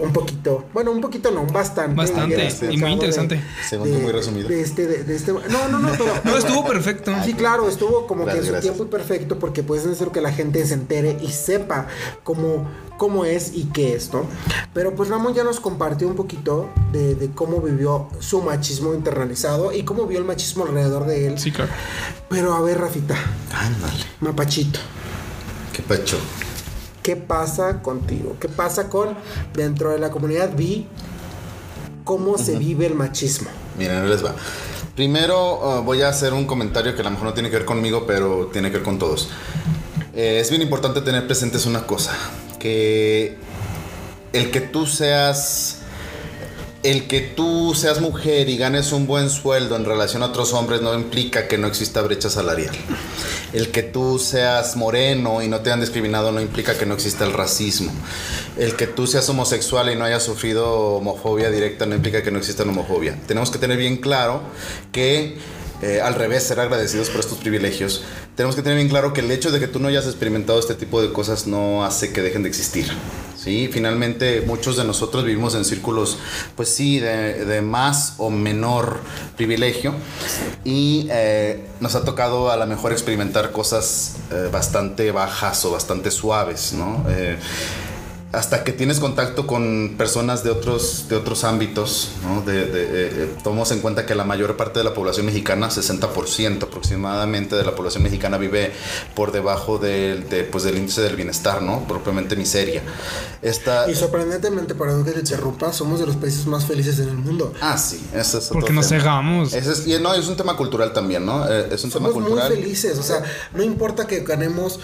un poquito, bueno, un poquito no, bastante. Bastante, y muy interesante. Segundo muy resumido. De este, de, de este, no, no, no, pero, No, estuvo perfecto. Sí, claro, estuvo como Gracias, que en su gracias. tiempo perfecto porque puede hacer que la gente se entere y sepa cómo, cómo es y qué es, ¿no? Pero pues Ramón ya nos compartió un poquito de, de cómo vivió su machismo internalizado y cómo vio el machismo alrededor de él. Sí, claro. Pero a ver, Rafita, Ándale. Mapachito, Qué pecho. ¿qué pasa contigo? ¿Qué pasa con dentro de la comunidad vi cómo se vive el machismo? Miren, ahí les va. Primero uh, voy a hacer un comentario que a lo mejor no tiene que ver conmigo, pero tiene que ver con todos. Eh, es bien importante tener presentes una cosa, que el que tú seas el que tú seas mujer y ganes un buen sueldo en relación a otros hombres no implica que no exista brecha salarial. El que tú seas moreno y no te han discriminado no implica que no exista el racismo. El que tú seas homosexual y no hayas sufrido homofobia directa no implica que no exista la homofobia. Tenemos que tener bien claro que eh, al revés, ser agradecidos por estos privilegios. Tenemos que tener bien claro que el hecho de que tú no hayas experimentado este tipo de cosas no hace que dejen de existir. ¿Sí? Finalmente, muchos de nosotros vivimos en círculos, pues sí, de, más o menor privilegio y eh, nos ha tocado a lo mejor experimentar cosas eh, bastante bajas o bastante suaves, ¿no? Eh, hasta que tienes contacto con personas de otros, de otros ámbitos, ¿no? de, de, eh, tomamos en cuenta que la mayor parte de la población mexicana, 60% aproximadamente de la población mexicana vive por debajo del, de, pues, del índice del bienestar, ¿no? propiamente miseria. Esta, Y sorprendentemente, para no que te interrumpa, somos de los países más felices en el mundo. ah, sí, ese es Porque nos cegamos. Es, y no, es un tema cultural también, ¿no? Eh, es un Somos tema muy cultural. felices, o sea, no importa que ganemos.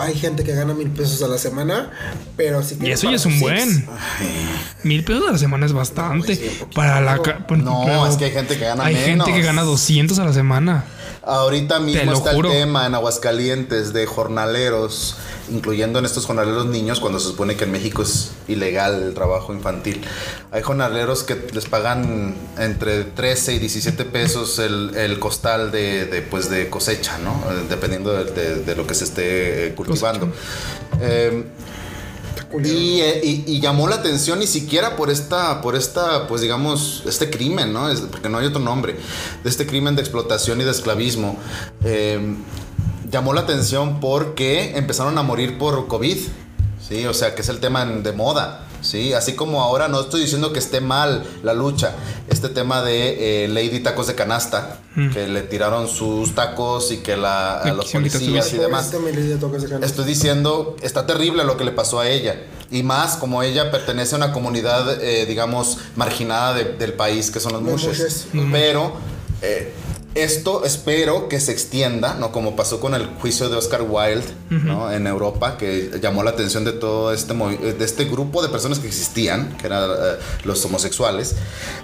Hay gente que gana mil pesos a la semana, pero si Y eso ya es un buen. Mil pesos a la semana es bastante. poquito. Para la. No, pero es que hay gente que gana Hay menos. gente que gana 200 a la semana. Ahorita mismo está juro. el tema en Aguascalientes de jornaleros, incluyendo en estos jornaleros niños, cuando se supone que en México es ilegal el trabajo infantil. Hay jornaleros que les pagan entre 13 y 17 pesos el, el costal de, de, pues, de cosecha, ¿no? Eh, Dependiendo de, de- de lo que se esté eh, cultivando. Eh, y, eh, y- y llamó la atención ni siquiera por esta, por esta, pues digamos, este crimen, ¿no? Es- porque no hay otro nombre, de este crimen de explotación y de esclavismo. Eh, llamó la atención porque empezaron a morir por COVID. Sí, o sea, que es el tema de moda. Sí, así como ahora no estoy diciendo que esté mal la lucha, este tema de eh, Lady Tacos de Canasta, que le tiraron sus tacos y que la, a los policías y demás. Este. Estoy diciendo, está terrible lo que le pasó a ella. Y más como ella pertenece a una comunidad, eh, digamos, marginada de- del país, que son los mushes. Pero eh, esto espero que se extienda, ¿no? Como pasó con el juicio de Oscar Wilde, ¿no? En Europa, que llamó la atención de todo este, de este grupo de personas que existían, que eran eh, los homosexuales.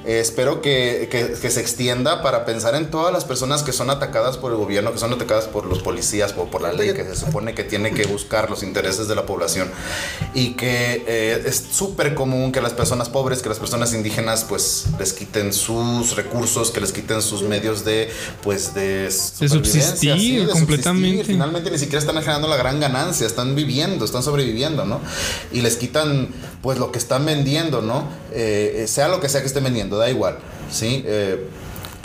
Eh, espero que, que- que se extienda para pensar en todas las personas que son atacadas por el gobierno, que son atacadas por los policías o por la ley, que se supone que tiene que buscar los intereses de la población. Y que eh, es súper común que las personas pobres, que las personas indígenas, pues les quiten sus recursos, que les quiten sus medios de, pues, de, supervivencia, subsistir, completamente. Finalmente ni siquiera están generando la gran ganancia, están viviendo, están sobreviviendo, ¿no? Y les quitan, pues, lo que están vendiendo, ¿no? Eh, eh, sea lo que sea que estén vendiendo, da igual, ¿sí? Eh,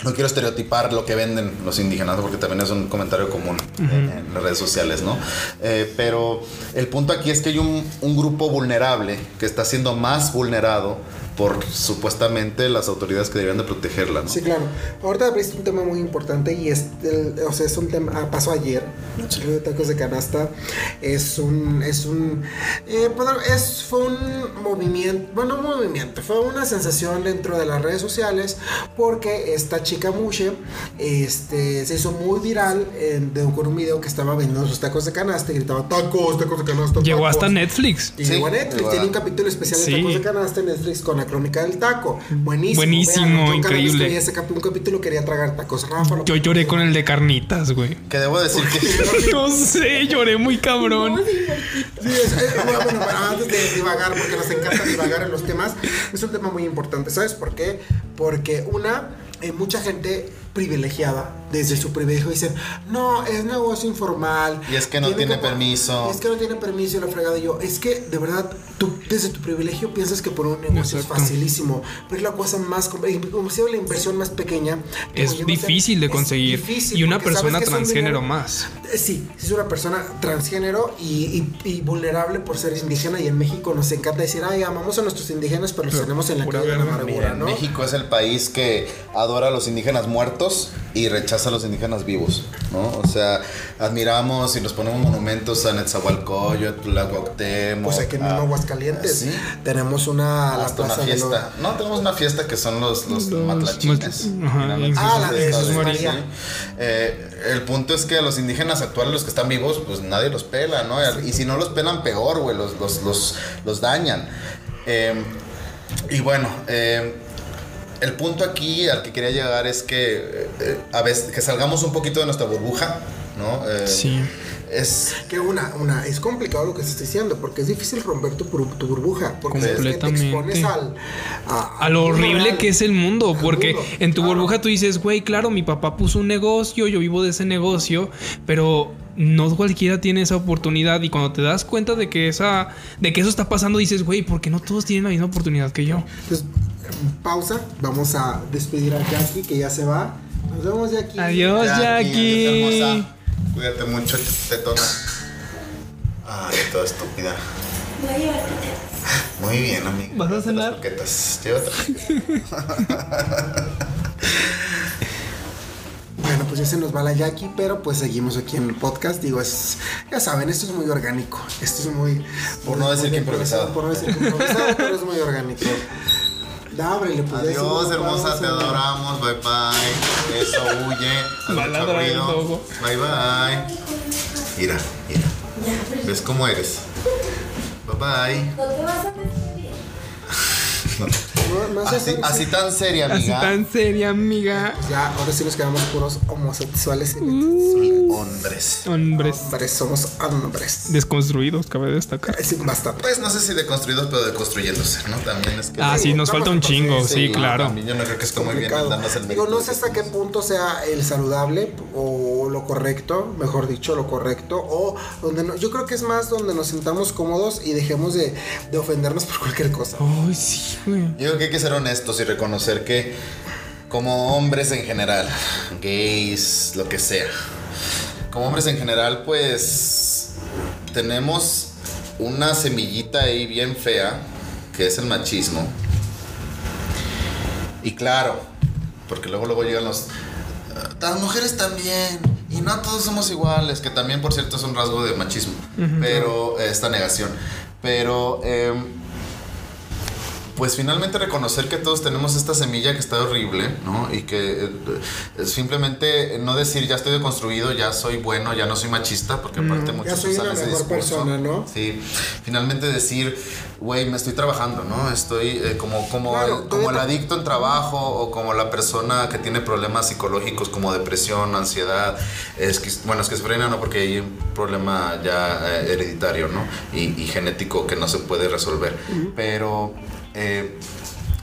no quiero estereotipar lo que venden los indígenas, porque también es un comentario común en, en las redes sociales, ¿no? Eh, pero el punto aquí es que hay un, un grupo vulnerable que está siendo más vulnerado por supuestamente las autoridades que deberían de protegerla, ¿no? Sí, claro. Ahorita abriste un tema muy importante y es, el- o sea, es un tema, ah, pasó ayer, el río de tacos de canasta, es un, es un, eh, es, fue un movimiento, bueno, un movimiento, fue una sensación dentro de las redes sociales porque esta chica Mushe, este, se hizo muy viral en- de, con un video que estaba vendiendo sus tacos de canasta y gritaba tacos, tacos de canasta. Llegó tacos". hasta Netflix. Y Sí, llegó a Netflix, llegó tiene un capítulo especial de Sí. tacos de canasta en Netflix con la crónica del taco. Buenísimo. Buenísimo, que increíble. ese cap- un capítulo quería tragar tacos. Rafa, Yo lloré con el de carnitas, güey. Que debo decir que... No *laughs* sé, lloré muy cabrón. Sí, es- es- bueno, bueno, pero antes de divagar, porque nos encanta divagar en los temas, es un tema muy importante. ¿Sabes por qué? Porque una, eh, mucha gente privilegiada, desde su privilegio, dicen, no, es negocio informal. Y es que no tiene permiso. y es que no tiene permiso y la fregada. Y yo, es que de verdad, tú desde tu privilegio piensas que por un negocio Exacto. es facilísimo, pero es la cosa más, com- como si la inversión más pequeña. que Es difícil de conseguir. difícil, Y una persona transgénero dinero- más. eh, Sí, es una persona transgénero y, y- y vulnerable por ser indígena y en México nos encanta decir, ay, amamos a nuestros indígenas, pero los tenemos en la calle de la amargura. México es el país que adora a los indígenas muertos y rechaza a los indígenas vivos, ¿no? O sea, admiramos y nos ponemos monumentos a Netzahualcoyotl, a Cuauhtémoc. Pues aquí en a- Aguascalientes ¿sí? tenemos una la Hasta una plaza de lo- fiesta. No, tenemos una fiesta que son los, los, Los matlachines. ajá, Ah, la de Jesús María. sí. Eh, el punto es que a los indígenas actuales, los que están vivos, pues nadie los pela, ¿no? Y si no los pelan, peor, güey, los, los, los, los dañan. Eh, y bueno, eh, el punto aquí al que quería llegar es que eh, a veces que salgamos un poquito de nuestra burbuja, ¿no? Eh, Sí. Es Que una, una, es complicado lo que se está diciendo, porque es difícil romper tu, tu burbuja, porque que te Completamente. expones al... A, A lo al horrible que es el mundo, porque mundo, en tu claro. burbuja tú dices, güey, claro, mi papá puso un negocio, yo vivo de ese negocio, pero no cualquiera tiene esa oportunidad y cuando te das cuenta de que esa de que eso está pasando dices, güey, ¿por qué no todos tienen la misma oportunidad que yo? Entonces, pausa, vamos a despedir a Jackie, que ya se va. Nos vemos, Jackie. Adiós, Jackie. hermosa. Cuídate mucho, tetona. Ay, toda estúpida. Muy bien, amigo. ¿Vas a cenar? Las croquetas. Llévate. Bueno, pues ya se nos va la Jackie, pero pues seguimos aquí en el podcast. Digo, es, ya saben, esto es muy orgánico. Esto es muy. Por muy- no decir muy que improvisado. Por no decir que improvisado, pero es muy orgánico. *laughs* Da, ábrele, pues, Adiós, hermosa, te adoramos. Bye bye. Eso huye. El lobo. Bye bye. Mira, mira. ¿Ves cómo eres? Bye bye. ¿No te vas a despedir? *laughs* Así, así tan seria, Así amiga. tan seria, amiga. Ya, ahora sí nos quedamos puros homosexuales. y Uh. Hombres. Hombres Hombres, somos hombres. desconstruidos, cabe destacar. Sí, bastante. Pues no sé si deconstruidos, pero deconstruyéndose, ¿no? También es que. Ah, sí, nos falta un chingo, sí, claro. También yo no creo que esté muy bien darnos el Digo, no sé hasta qué punto sea el saludable o lo correcto, mejor dicho, lo correcto, o donde no, yo creo que es más donde nos sentamos cómodos y dejemos de, de ofendernos por cualquier cosa. Ay, sí, güey. Yo creo que hay que ser honestos y reconocer que como hombres en general, gays, lo que sea, como hombres en general, pues tenemos una semillita ahí bien fea, que es el machismo. Y claro, porque luego luego llegan los las mujeres también y no todos somos iguales, que también por cierto es un rasgo de machismo, pero esta negación. Pero em, pues finalmente reconocer que todos tenemos esta semilla que está horrible, ¿no? Y que eh, simplemente no decir ya estoy deconstruido, ya soy bueno, ya no soy machista, porque aparte muchos Ya soy una usan ese mejor discurso. persona, ¿no? Sí, finalmente decir, güey, me estoy trabajando, ¿no? Estoy eh, como, como, Claro, el, como el adicto en trabajo o como la persona que tiene problemas psicológicos como depresión, ansiedad, esquiz- bueno, esquizofrenia no, porque hay un problema ya eh, hereditario, ¿no? Y, y genético que no se puede resolver. Pero, eh,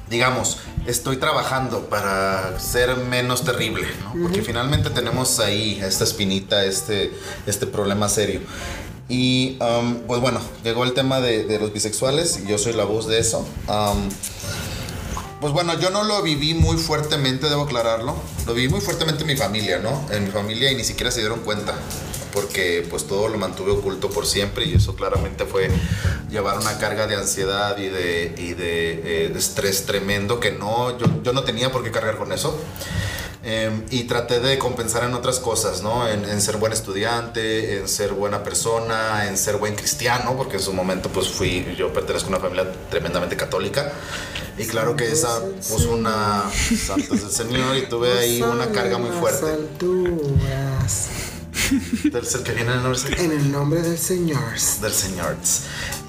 digamos, estoy trabajando para ser menos terrible, ¿no? Porque finalmente tenemos ahí esta espinita, este, este problema serio. Y um, pues bueno, llegó el tema de, de los bisexuales y yo soy la voz de eso. Um, pues bueno, yo no lo viví muy fuertemente, debo aclararlo. Lo viví muy fuertemente en mi familia, ¿no? En mi familia y ni siquiera se dieron cuenta. Porque pues todo lo mantuve oculto por siempre y eso claramente fue llevar una carga de ansiedad y de, y de, eh, de estrés tremendo que no, yo, yo no tenía por qué cargar con eso. Eh, y traté de compensar en otras cosas, ¿no? En, en ser buen estudiante, en ser buena persona, en ser buen cristiano, porque en su momento pues fui, yo pertenezco a una familia tremendamente católica. Y claro que esa puso una santos del Señor y tuve ahí una carga muy fuerte. *laughs* Tercer que viene en el nombre del Señor. En el nombre del Señor. del Señor.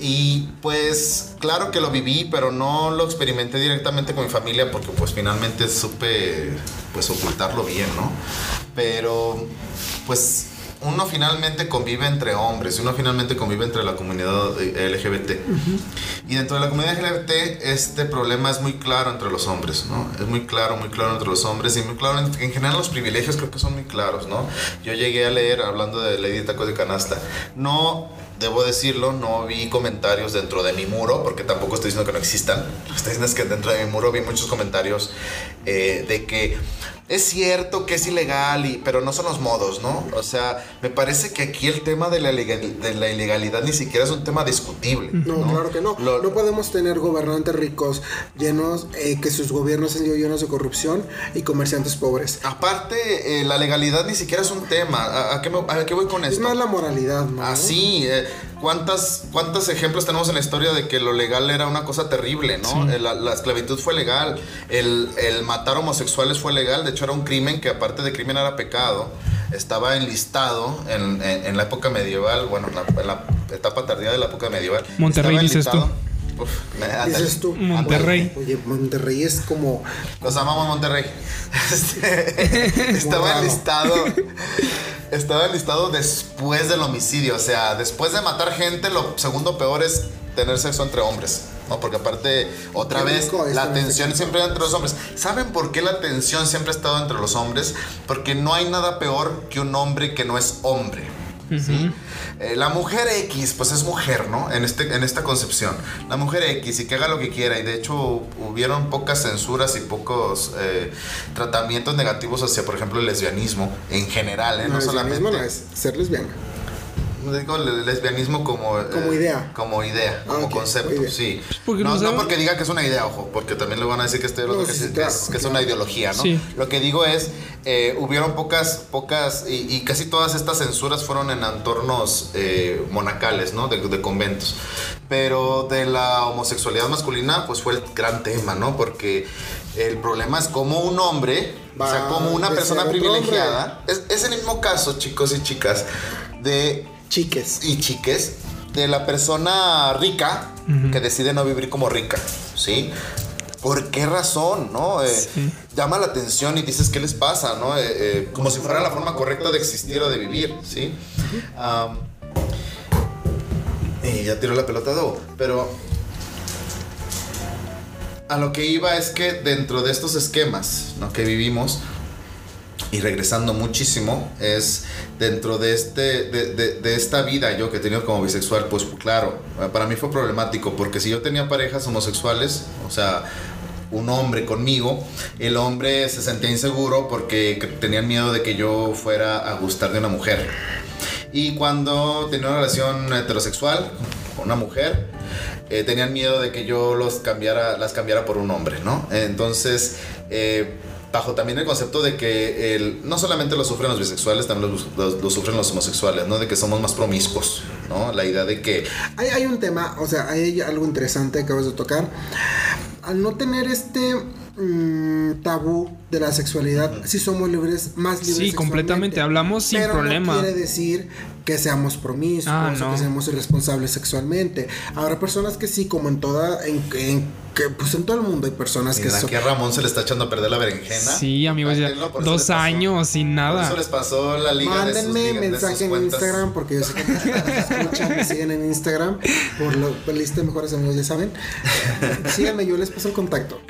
Y pues claro que lo viví, pero no lo experimenté directamente con mi familia porque pues finalmente supe pues ocultarlo bien, ¿no? Pero pues uno finalmente convive entre hombres, uno finalmente convive entre la comunidad eh, LGBT. Y dentro de la comunidad LGBT este problema es muy claro entre los hombres, ¿no? Es muy claro, muy claro entre los hombres y muy claro, en, en general los privilegios creo que son muy claros, ¿no? Yo llegué a leer, hablando de Lady Taco de Canasta, no debo decirlo, no vi comentarios dentro de mi muro, porque tampoco estoy diciendo que no existan. Estoy diciendo es que dentro de mi muro vi muchos comentarios eh, de que es cierto que es ilegal, y, pero no son los modos, ¿no? O sea, me parece que aquí el tema de la, ilegal- de la ilegalidad ni siquiera es un tema discutible. No, claro que no. Lo- no podemos tener gobernantes ricos llenos, eh, que sus gobiernos han sido llenos de corrupción y comerciantes pobres. Aparte, eh, la legalidad ni siquiera es un tema. ¿A, a qué, me- a qué voy con Es esto? más la moralidad, ¿no? Así, eh, ¿cuántas, ¿cuántos ejemplos tenemos en la historia de que lo legal era una cosa terrible, ¿no? La, la esclavitud fue legal, el, el matar homosexuales fue legal, de hecho era un crimen que aparte de crimen era pecado, estaba enlistado en, en- en la época medieval, bueno, en la, en la etapa tardía de la época medieval. Monterrey, estaba dices enlistado- Uf. Dices tú. Monterrey. Oye, Monterrey es como. Los amamos Monterrey. *laughs* Este, estaba enlistado. *laughs* Estaba enlistado después del homicidio. O sea, después de matar gente, lo segundo peor es tener sexo entre hombres. ¿No? Porque aparte, otra Qué vez, la sexo. siempre entre los hombres. ¿Saben por qué la tensión siempre ha estado entre los hombres? Porque no hay nada peor que un hombre que no es hombre. ¿sí? Eh, la mujer X, pues es mujer, ¿no? En, este, en esta concepción. La mujer X y que haga lo que quiera. Y de hecho hubieron pocas censuras y pocos eh, tratamientos negativos hacia, por ejemplo, el lesbianismo en general, ¿eh? No, No, el solamente... lesbianismo no es ser lesbiana. Digo el lesbianismo como... Como idea. Como idea, Ah, como concepto, sí. Porque no, porque diga que es una idea, ojo, porque también le van a decir que No, sí, es- que claro, es, que es claro. una ideología, ¿no? Sí. Lo que digo es, eh, hubieron pocas, pocas, y, y casi todas estas censuras fueron en entornos eh, monacales, ¿no? De, de conventos. Pero de la homosexualidad masculina, pues fue el gran tema, ¿no? Porque el problema es como un hombre, o sea, como una a persona privilegiada, es, es el mismo caso, chicos y chicas, de Chiques. y chiques de la persona rica que decide no vivir como rica, ¿sí? ¿Por qué razón, no? Eh, Sí. Llama la atención y dices, ¿qué les pasa, no? Eh, eh, como si fuera la forma correcta de existir o de vivir, ¿sí? Y ya tiró la pelota de pero a lo que iba es que dentro de estos esquemas ¿no? que vivimos, y regresando muchísimo, es dentro de, este, de, de- de esta vida yo que he tenido como bisexual, pues claro, para mí fue problemático, porque si yo tenía parejas homosexuales, o sea, un hombre conmigo, el hombre se sentía inseguro porque tenían miedo de que yo fuera a gustar de una mujer. Y cuando tenía una relación heterosexual con una mujer, eh, tenían miedo de que yo los cambiara, las cambiara por un hombre, ¿no? Entonces, eh, bajo también el concepto de que el, no solamente lo sufren los bisexuales, también lo, sufren los homosexuales, ¿no? De que somos más promiscuos, ¿no? La idea de que... Hay, hay un tema, o sea, hay algo interesante que acabas de tocar. Al no tener este mm, tabú de la sexualidad, si somos libres, más libres. Sí, completamente, hablamos sin pero problema. No quiere decir que seamos promiscuos Ah, o que seamos irresponsables sexualmente. Habrá personas que sí, como en toda, en, en- que pues en todo el mundo hay personas que Mira, son- aquí a Ramón se le está echando a perder la berenjena. Sí, amigos, ya dos pasó. años sin Por nada. eso les pasó la liga de sus, Mándenme liga- de sus mensaje en. Instagram porque yo sé que me escuchan, me siguen en Instagram por la lista de mejores amigos, ya saben. Síganme, yo les paso el contacto. *laughs*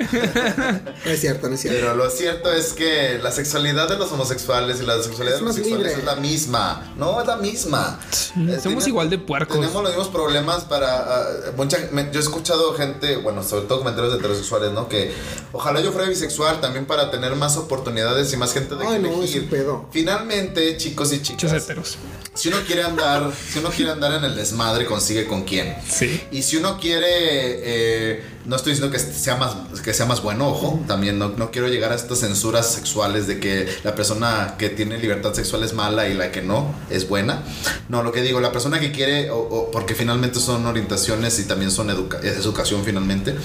No es cierto, no es cierto. Pero lo cierto es que la sexualidad de los homosexuales y la sexualidad Es de los bisexuales libre. es la misma. No, es la misma. Eh, somos igual de puercos. Tenemos los mismos problemas para... mucha, me- yo he escuchado gente, bueno, sobre todo comentarios de heterosexuales, ¿no? Que ojalá yo fuera bisexual también para tener más oportunidades y más gente de Ay, que no, es elegir. un pedo. Finalmente, chicos y chicas, heteros. si uno quiere andar, si uno quiere andar en el desmadre, consigue con quién. Sí. Y si uno quiere, eh, no estoy diciendo que sea más, que sea más buen ojo, también no, no quiero llegar a estas censuras sexuales de que la persona que tiene libertad sexual es mala y la que no es buena. No, lo que digo, la persona que quiere, o, o- porque finalmente son orientaciones y también son educa- es educación finalmente,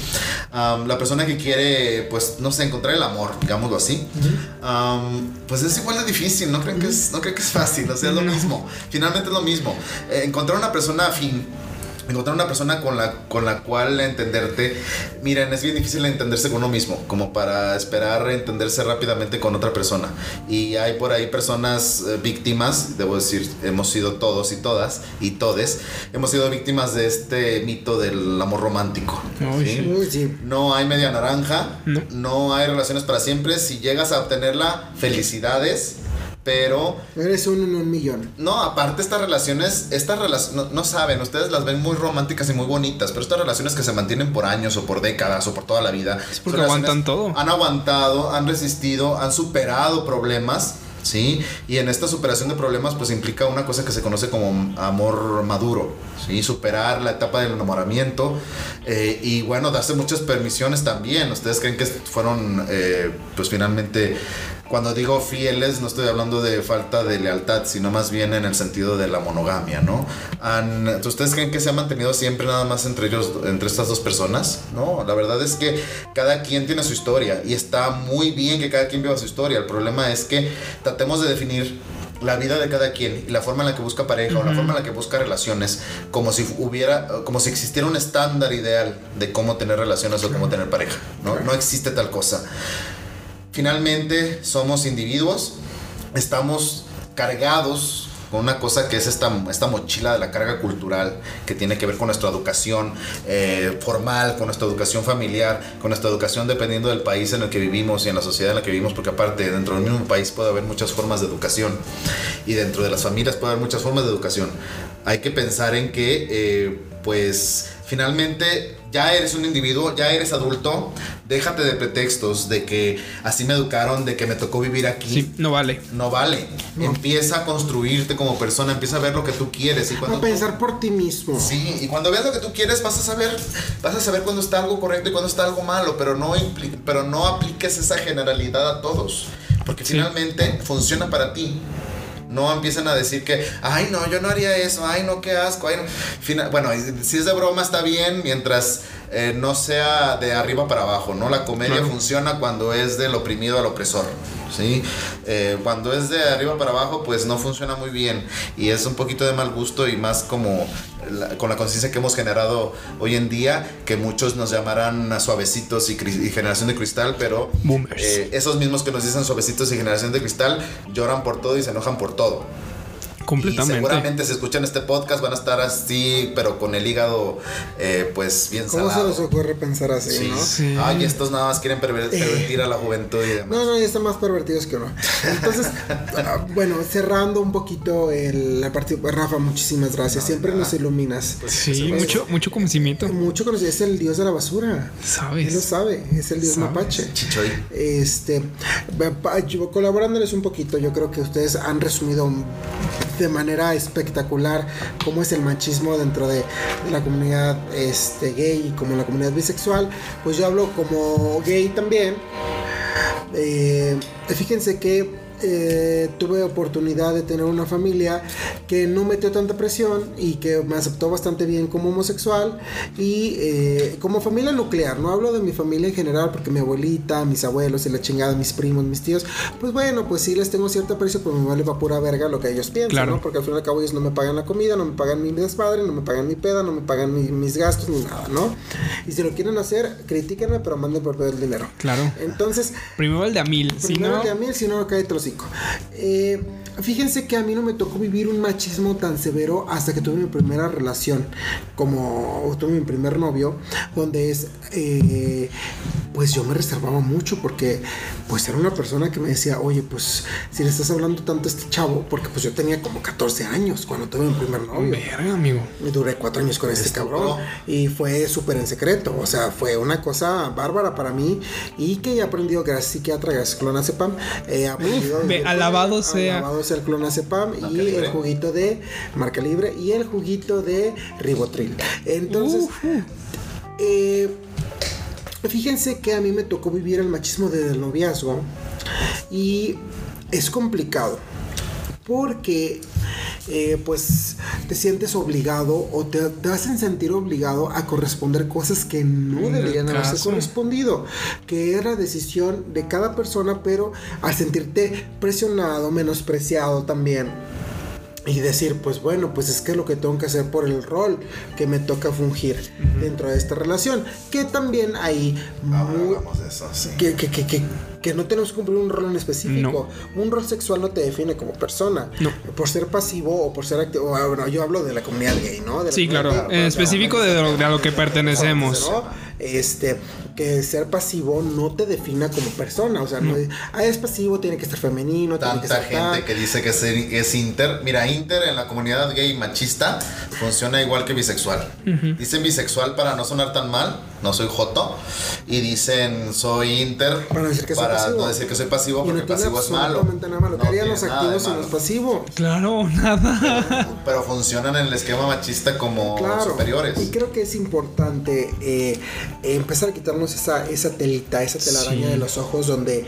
la persona que quiere, pues, no sé, encontrar el amor, digámoslo así, am, pues es igual de difícil, no creen que es, no creen que es fácil, o sea, es lo mismo, finalmente es lo mismo. Eh, encontrar una persona afín encontrar una persona con la, con la cual entenderte. Miren, es bien difícil entenderse con uno mismo, como para esperar entenderse rápidamente con otra persona. Y hay por ahí personas eh, víctimas, debo decir, hemos sido todos y todas, y todes, hemos sido víctimas de este mito del amor romántico. ¿sí? sí. No hay media naranja, No. no hay relaciones para siempre. Si llegas a obtenerla, felicidades, pero Eres uno en un millón. no, aparte estas relaciones, estas relaciones, no, no saben, ustedes las ven muy románticas y muy bonitas, pero estas relaciones que se mantienen por años o por décadas o por toda la vida. Es porque aguantan todo. Han aguantado, han resistido, han superado problemas, ¿sí? Y en esta superación de problemas pues implica una cosa que se conoce como amor maduro, ¿sí? Superar la etapa del enamoramiento eh, y bueno, darse muchas permisiones también. ¿Ustedes creen que fueron eh, pues finalmente... Cuando digo fieles, no estoy hablando de falta de lealtad, sino más bien en el sentido de la monogamia, ¿no? Han- ¿Ustedes creen que se ha mantenido siempre nada más entre ellos, entre estas dos personas? No, la verdad es que cada quien tiene su historia y está muy bien que cada quien viva su historia. El problema es que tratemos de definir la vida de cada quien y la forma en la que busca pareja o la forma en la que busca relaciones como si hubiera como si existiera un estándar ideal de cómo tener relaciones o cómo tener pareja no no existe tal cosa Finalmente, somos individuos, estamos cargados con una cosa que es esta, esta mochila de la carga cultural que tiene que ver con nuestra educación eh, formal, con nuestra educación familiar, con nuestra educación dependiendo del país en el que vivimos y en la sociedad en la que vivimos, porque aparte dentro del mismo país puede haber muchas formas de educación y dentro de las familias puede haber muchas formas de educación. Hay que pensar en que, eh, pues, finalmente ya eres un individuo, ya eres adulto, déjate de pretextos de que así me educaron, de que me tocó vivir aquí. Sí, no vale. No vale. Empieza a construirte como persona, empieza a ver lo que tú quieres y cuando A tú- pensar por ti mismo. Sí, y cuando veas lo que tú quieres vas a saber, vas a saber cuándo está algo correcto y cuándo está algo malo, pero no impli- pero no apliques esa generalidad a todos, porque Sí. finalmente funciona para ti. No empiezan a decir que, ay, no, yo no haría eso, ay, no, qué asco, ay, no. Fina- bueno, si es de broma está bien mientras eh, no sea de arriba para abajo, ¿no? La comedia Claro. funciona cuando es del oprimido al opresor, ¿sí? Eh, cuando es de arriba para abajo, pues no funciona muy bien y es un poquito de mal gusto y más como la- con la conciencia que hemos generado hoy en día, que muchos nos llamarán a suavecitos y, y generación de cristal, pero eh, esos mismos que nos dicen suavecitos y generación de cristal lloran por todo y se enojan por todo. Completamente. Y seguramente si escuchan este podcast van a estar así, pero con el hígado eh, pues bien ¿Cómo se salado. les ocurre pensar así, Sí. no? Sí. Ay, estos nada más quieren perver- pervertir a la juventud y demás. No, no, ya están más pervertidos que uno. Entonces, *laughs* bueno, cerrando un poquito el, la parte, Rafa, muchísimas gracias. Siempre nos iluminas. Sí, mucho, mucho conocimiento. Mucho conocido, es el dios de la basura. ¿Sabes? Él lo sabe, es el dios ¿Sabes? mapache. Chichoy. Este, colaborándoles un poquito, yo creo que ustedes han resumido de manera espectacular cómo es el machismo dentro de, la comunidad este, gay y como la comunidad bisexual. Pues yo hablo como gay también. Eh, fíjense que eh, tuve oportunidad de tener una familia que no metió tanta presión y que me aceptó bastante bien como homosexual y eh, como familia nuclear, no hablo de mi familia en general porque mi abuelita, mis abuelos y la chingada, mis primos, mis tíos, pues bueno, pues sí les tengo cierto aprecio, pero me vale para pura verga lo que ellos piensan, claro. ¿no? Porque al fin y al cabo ellos no me pagan la comida, no me pagan mi desmadre, no me pagan mi peda, no me pagan mi, mis gastos ni nada, ¿no? Y si lo quieren hacer, critíquenme, pero manden por todo el dinero. Claro. Entonces... Primero el de a mil. Primero si no... el de a mil, si no, cae trocito. 5 fíjense que a mí no me tocó vivir un machismo tan severo hasta que tuve mi primera relación, como tuve mi primer novio, donde es, eh, pues yo me reservaba mucho porque, pues era una persona que me decía, oye, pues si le estás hablando tanto a este chavo, porque pues yo tenía como 14 años cuando tuve mi primer novio. verga, amigo. Me duré cuatro años con este cabrón y fue súper en secreto. O sea, fue una cosa bárbara para mí y que he aprendido gracias psiquiatra, gracias clonazepam. He *laughs* aprendido. ve, alabado sea. Alabado sea el clonazepam Marca y libre. el juguito de marca libre y el juguito de ribotril. Entonces, eh, fíjense que a mí me tocó vivir el machismo desde el noviazgo y es complicado porque eh, pues te sientes obligado o te, te hacen sentir obligado a corresponder cosas que no deberían haberse correspondido, que era decisión de cada persona, pero al sentirte presionado, menospreciado también. Y decir, pues bueno, pues es que es lo que tengo que hacer por el rol que me toca fungir dentro de esta relación. Que también hay Ahora muy- hablamos de eso, sí. que, que, que, que, que no tenemos que cumplir un rol en específico. Un rol sexual no te define como persona. No. Por ser pasivo o por ser activo. Bueno, yo hablo de la comunidad gay, ¿no? De Sí, claro. En específico de lo, de a lo que pertenecemos. ¿no? Este, que ser pasivo no te defina como persona. O sea, no, es- ah, es pasivo, tiene que ser femenino, tiene que Tanta ser tal. gente que dice que es, es inter. Mira, inter en la comunidad gay machista funciona igual que bisexual. Dicen bisexual para no sonar tan mal, no soy joto. Y dicen soy inter Para decir que soy para no decir que soy pasivo no porque tiene pasivo es malo. absolutamente nada malo. No ¿Qué harían los activos y malo. los pasivos? Claro, *laughs* nada. Pero funcionan en el esquema machista como superiores. Y creo que es importante eh, empezar a quitarnos esa, esa telita, esa telaraña Sí. de los ojos donde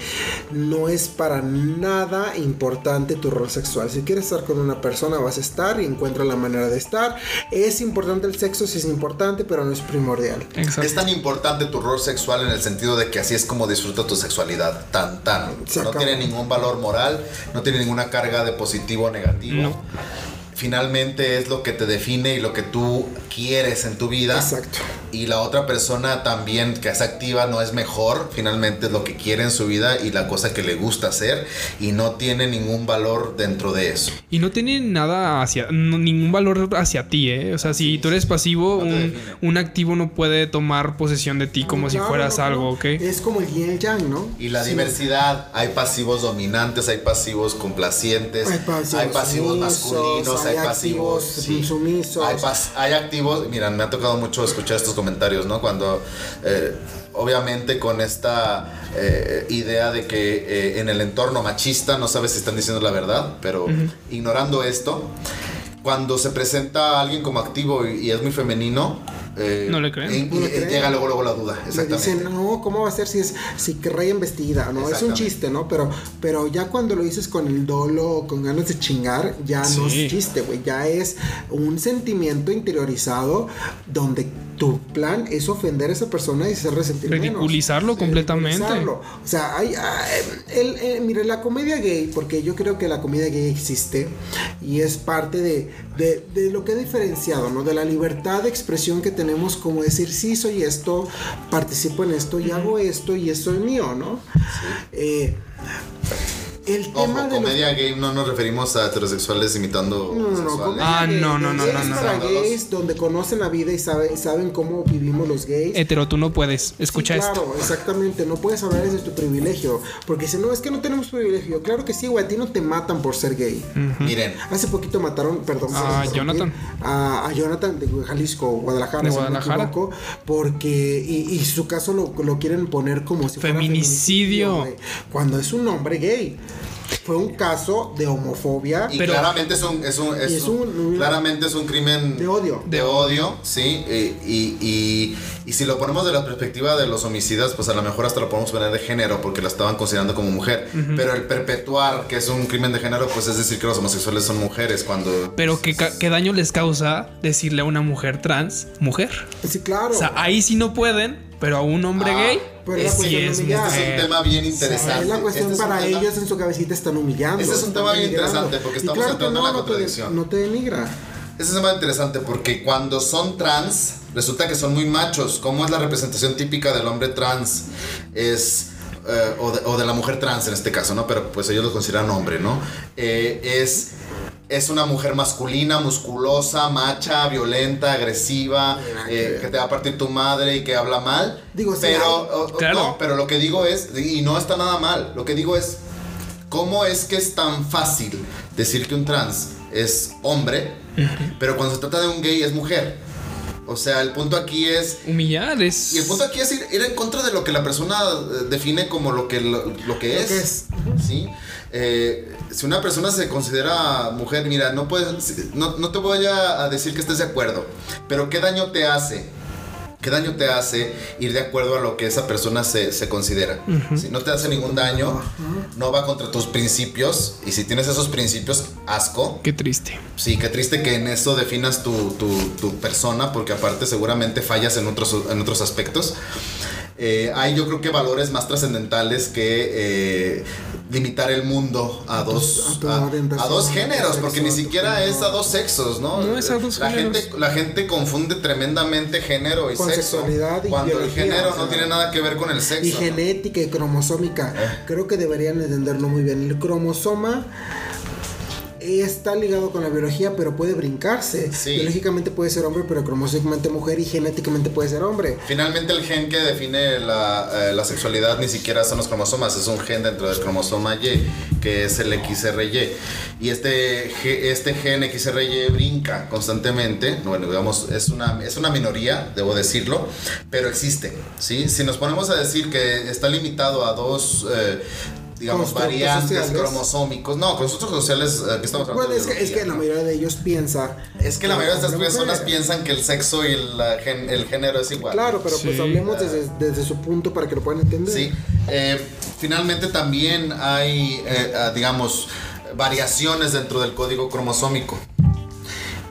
no es para nada importante tu rol sexual. Si quieres estar con una persona, vas a estar y encuentra la manera de estar. Es importante el sexo, sí es importante, pero no es primordial. Exacto. Es tan importante tu rol sexual en el sentido de que así es como disfruta tu sexualidad. Tan, tan. Se no acabó. tiene ningún valor moral, no tiene ninguna carga de positivo o negativo. No. Finalmente es lo que te define y lo que tú quieres en tu vida. Exacto. Y la otra persona también que es activa no es mejor. Finalmente es lo que quiere en su vida y la cosa que le gusta hacer. Y no tiene ningún valor dentro de eso. Y no tiene nada hacia, no- ningún valor hacia ti, ¿eh? O sea, si tú eres pasivo, No un, activo no puede tomar posesión de ti como si Claro, fueras no, algo. ¿ok? Es como el yin y el yang, ¿no? Y la Sí. diversidad, hay pasivos dominantes, hay pasivos complacientes, Hay pasivos hay pasivos masculinos, hay, hay pasivos activos sumisos. Hay, pas- hay activos, miran, me ha tocado mucho escuchar estos comentarios, ¿no? Cuando eh, obviamente con esta eh, idea de que eh, en el entorno machista no sabes si están diciendo la verdad, pero ignorando esto, cuando se presenta a alguien como activo y, y es muy femenino, eh, No le creen. y- y- No le creen. llega luego, luego la duda, exactamente. dicen, no, ¿cómo va a ser si es si rayen vestida? No, es un chiste, ¿no? Pero, pero ya cuando lo dices con el dolo o con ganas de chingar, ya no es chiste, güey. Ya es un sentimiento interiorizado donde tu plan es ofender a esa persona y hacer resentir. Ridiculizarlo Sí, completamente. ridiculizarlo. O sea, hay, ah, el, eh, mire, la comedia gay, porque yo creo que la comedia gay existe y es parte de, de- de lo que ha diferenciado, ¿no? De la libertad de expresión que tenemos, como decir, sí, soy esto, participo en esto y hago esto y esto es mío, ¿no? Eh, el tema Ojo, de los comedia gay no nos referimos a heterosexuales imitando No, no, no, Ah, gay, no, no, no, no, no. para gays donde conocen la vida y saben, saben cómo vivimos los gays. Hetero, tú no puedes. Escucha Sí, esto. claro, exactamente. No puedes hablar desde tu privilegio. Porque si no, es que no tenemos privilegio. Claro que sí, güey. A ti no te matan por ser gay. Miren, Hace poquito mataron, perdón. A por Jonathan. A, a Jonathan de Jalisco, Guadalajara. De si Guadalajara. equivoco, porque, y, y su caso lo, lo quieren poner como si fuera Feminicidio. güey, Cuando es un hombre gay. Fue un caso de homofobia. y Pero- claramente es un, es un, es Y es un- un- claramente es un crimen De odio. de odio, sí, eh, y, y, y si lo ponemos de la perspectiva de los homicidas, pues a lo mejor hasta lo podemos poner de género porque la estaban considerando como mujer, pero el perpetuar que es un crimen de género, pues es decir que los homosexuales son mujeres cuando Pero ¿qué, qué daño les causa decirle a una mujer trans mujer? Sí, claro. O sea, ahí sí no pueden, pero a un hombre Ah, gay pero la sí es humillar. este es un tema bien es interesante. la cuestión Este es para tema- ellos en su cabecita están humillando. Ese es un tema bien interesante, porque estamos claro entrando que en la no, no te- contradicción. No te denigra. Ese es un tema interesante porque cuando son trans, resulta que son muy machos. ¿Cómo es la representación típica del hombre trans? Es. eh, o, de, o de la mujer trans en este caso, ¿no? Pero pues ellos lo consideran hombre, ¿no? Eh, es. Es una mujer masculina, musculosa, macha, violenta, agresiva, eh, que te va a partir tu madre y que habla mal. Digo, sí, pero, o- Claro. no, pero lo que digo es, y no está nada mal, lo que digo es, ¿Cómo es que es tan fácil decir que un trans es hombre, pero cuando se trata de un gay es mujer? O sea, el punto aquí es... Humillar es. Y el punto aquí es ir, ir en contra de lo que la persona eh, define como lo que, lo, lo que es. que es. ¿sí? Eh, si una persona se considera mujer, mira, no, puedes, no, no te voy a, decir que estés de acuerdo, pero ¿qué daño te hace? ¿Qué daño te hace ir de acuerdo a lo que esa persona se, se considera? Si no te hace ningún daño, no va contra tus principios, y si tienes esos principios, asco. Qué triste. Sí, qué triste que en eso definas tu, tu, tu persona, porque aparte seguramente fallas en otros, en otros aspectos. Eh, hay yo creo que valores más trascendentales que eh, limitar el mundo a dos, a tu a, orientación, a dos géneros, sexo, porque ni siquiera es a dos sexos, ¿no? No es a dos la géneros. gente, la gente confunde tremendamente género y Con sexo. sexualidad y cuando el género o sea, no tiene nada que ver con el sexo. Y ¿no? genética y cromosómica. Eh. Creo que deberían entenderlo muy bien. El cromosoma está ligado con la biología, pero puede brincarse. Sí. Biológicamente puede ser hombre, pero cromosómicamente mujer y genéticamente puede ser hombre. Finalmente el gen que define la, eh, la sexualidad ni siquiera son los cromosomas, es un gen dentro del cromosoma Y, que es el XRY. Y este, este gen XRY brinca constantemente, bueno, digamos, es una, es una minoría, debo decirlo, pero existe, ¿sí? Si nos ponemos a decir que está limitado a dos... eh, digamos, variantes sociales. cromosómicos. No, constructos sociales, eh, que estamos hablando Bueno, es que, es que la mayoría de ellos piensa. Es que la mayoría de estas personas mujer. piensan que el sexo y la gen- el género es igual. Claro, pero pues hablemos desde, desde su punto para que lo puedan entender. Sí. Eh, finalmente también hay, eh, ah, digamos, variaciones dentro del código cromosómico.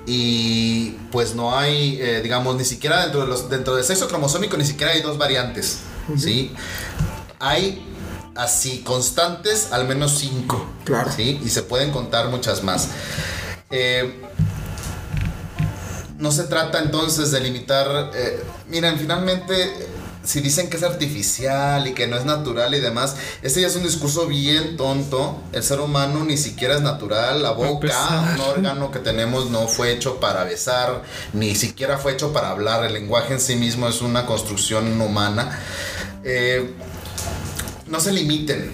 Y pues no hay, eh, digamos, ni siquiera dentro, de los, dentro del sexo cromosómico, ni siquiera hay dos variantes. ¿Sí? Hay así constantes al menos cinco. Claro. ¿Sí? Y se pueden contar muchas más. Eh, no se trata entonces de limitar. eh, miren, finalmente, si dicen que es artificial y que no es natural y demás, ese ya es un discurso bien tonto. El ser humano ni siquiera es natural. La boca, un órgano que tenemos, no fue hecho para besar, ni siquiera fue hecho para hablar. El lenguaje en sí mismo es una construcción humana. Eh, no se limiten.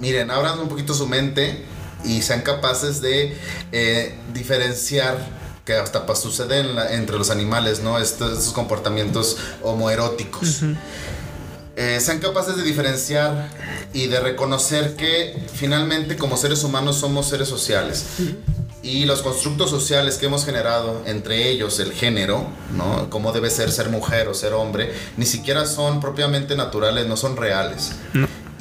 Miren, abran un poquito su mente y sean capaces de eh, diferenciar que hasta pa- sucede en la- entre los animales, ¿no? Estos, estos comportamientos homoeróticos. Eh, sean capaces de diferenciar y de reconocer que finalmente como seres humanos somos seres sociales. Y los constructos sociales que hemos generado, entre ellos el género, ¿no? Cómo debe ser ser mujer o ser hombre, ni siquiera son propiamente naturales, no son reales.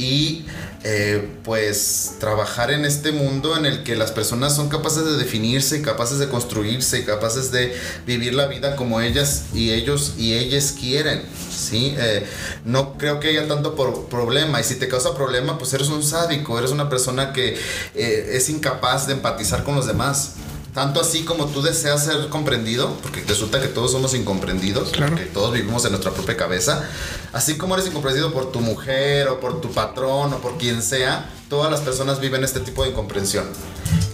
Y eh, pues trabajar en este mundo en el que las personas son capaces de definirse, capaces de construirse, capaces de vivir la vida como ellas y ellos y ellas quieren, ¿sí? Eh, no creo que haya tanto problema y si te causa problema pues eres un sádico, eres una persona que eh, es incapaz de empatizar con los demás. Tanto así como tú deseas ser comprendido, porque resulta que todos somos incomprendidos, Claro. porque todos vivimos en nuestra propia cabeza. Así como eres incomprendido por tu mujer o por tu patrón o por quien sea, todas las personas viven este tipo de incomprensión.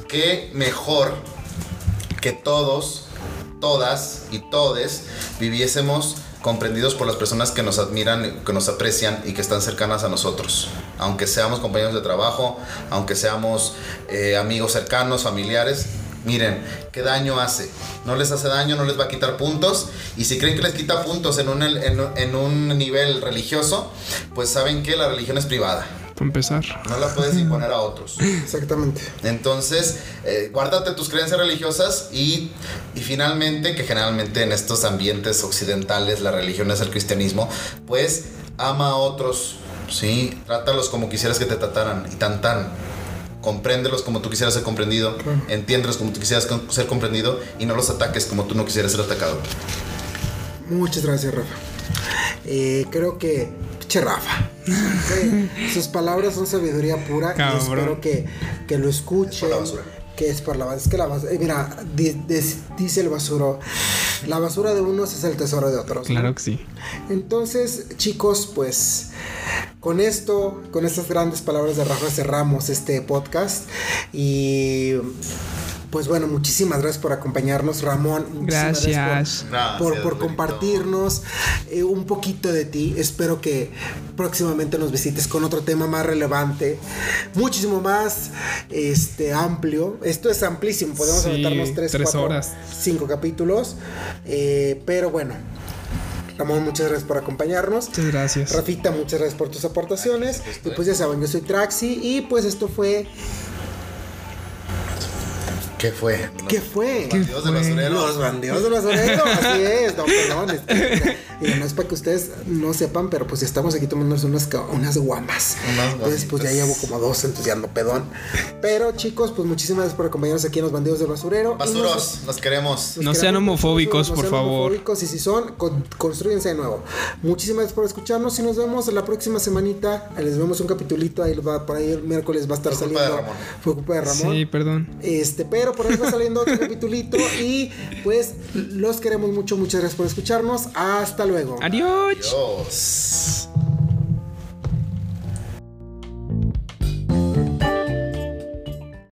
Qué mejor que todos, todas y todes viviésemos comprendidos por las personas que nos admiran, que nos aprecian y que están cercanas a nosotros. Aunque seamos compañeros de trabajo, aunque seamos eh, amigos cercanos, familiares. Miren, ¿qué daño hace? No les hace daño, no les va a quitar puntos. Y si creen que les quita puntos en un, en, en un nivel religioso, pues saben que la religión es privada. Para empezar. No la puedes *laughs* imponer a otros. Exactamente. Entonces, eh, guárdate tus creencias religiosas y, y finalmente, que generalmente en estos ambientes occidentales la religión es el cristianismo, pues ama a otros, ¿sí? Trátalos como quisieras que te trataran y tan tan. Compréndelos como tú quisieras ser comprendido, entiéndelos como tú quisieras ser comprendido y no los ataques como tú no quisieras ser atacado. Muchas gracias, Rafa. Eh, creo que. Che, Rafa. *laughs* Sí, sus palabras son sabiduría pura Cabrón. y espero que, que lo escuchen. Es. Que es por la basura. Es que la basura. eh, mira, di- dice el basuro. *laughs* La basura de unos es el tesoro de otros. ¿no? Claro que sí. Entonces, chicos, pues con esto, con estas grandes palabras de Rafa cerramos este podcast y pues bueno, muchísimas gracias por acompañarnos, Ramón. Muchísimas Gracias. por, Gracias, por, por Benito. compartirnos eh, un poquito de ti. Espero que próximamente nos visites con otro tema más relevante, muchísimo más este amplio. Esto es amplísimo, podemos Sí, aventarnos tres, tres cuatro, horas. cinco capítulos, eh, pero bueno. Ramón, muchas gracias por acompañarnos. Muchas gracias. Rafita, muchas gracias por tus aportaciones. Y pues ya saben, yo soy Traxi y pues esto fue... ¿Qué fue? ¿Qué fue? Bandidos del basurero. Los bandidos de basurero, así es, no, perdón. es que- y no es para que ustedes no sepan, pero pues estamos aquí tomándonos unas, unas guamas. Unas Entonces, pues ya llevo como dos, entonces ya ando pedón. Pero chicos, pues muchísimas gracias por acompañarnos aquí en los bandidos del basurero. Nos- Basuros, los queremos. nos No sean homofóbicos, no por sean favor. homofóbicos, y si son, con- construyense de nuevo. Muchísimas gracias por escucharnos y nos vemos la próxima semanita. Les vemos un capitulito, ahí va, por ahí el miércoles va a estar Fue culpa de saliendo. Ramón. Fue culpa de Ramón. Sí, perdón. Este, pero por ahí va saliendo otro *laughs* capitulito y pues los queremos mucho, muchas gracias por escucharnos. Hasta luego. Adiós. Dios.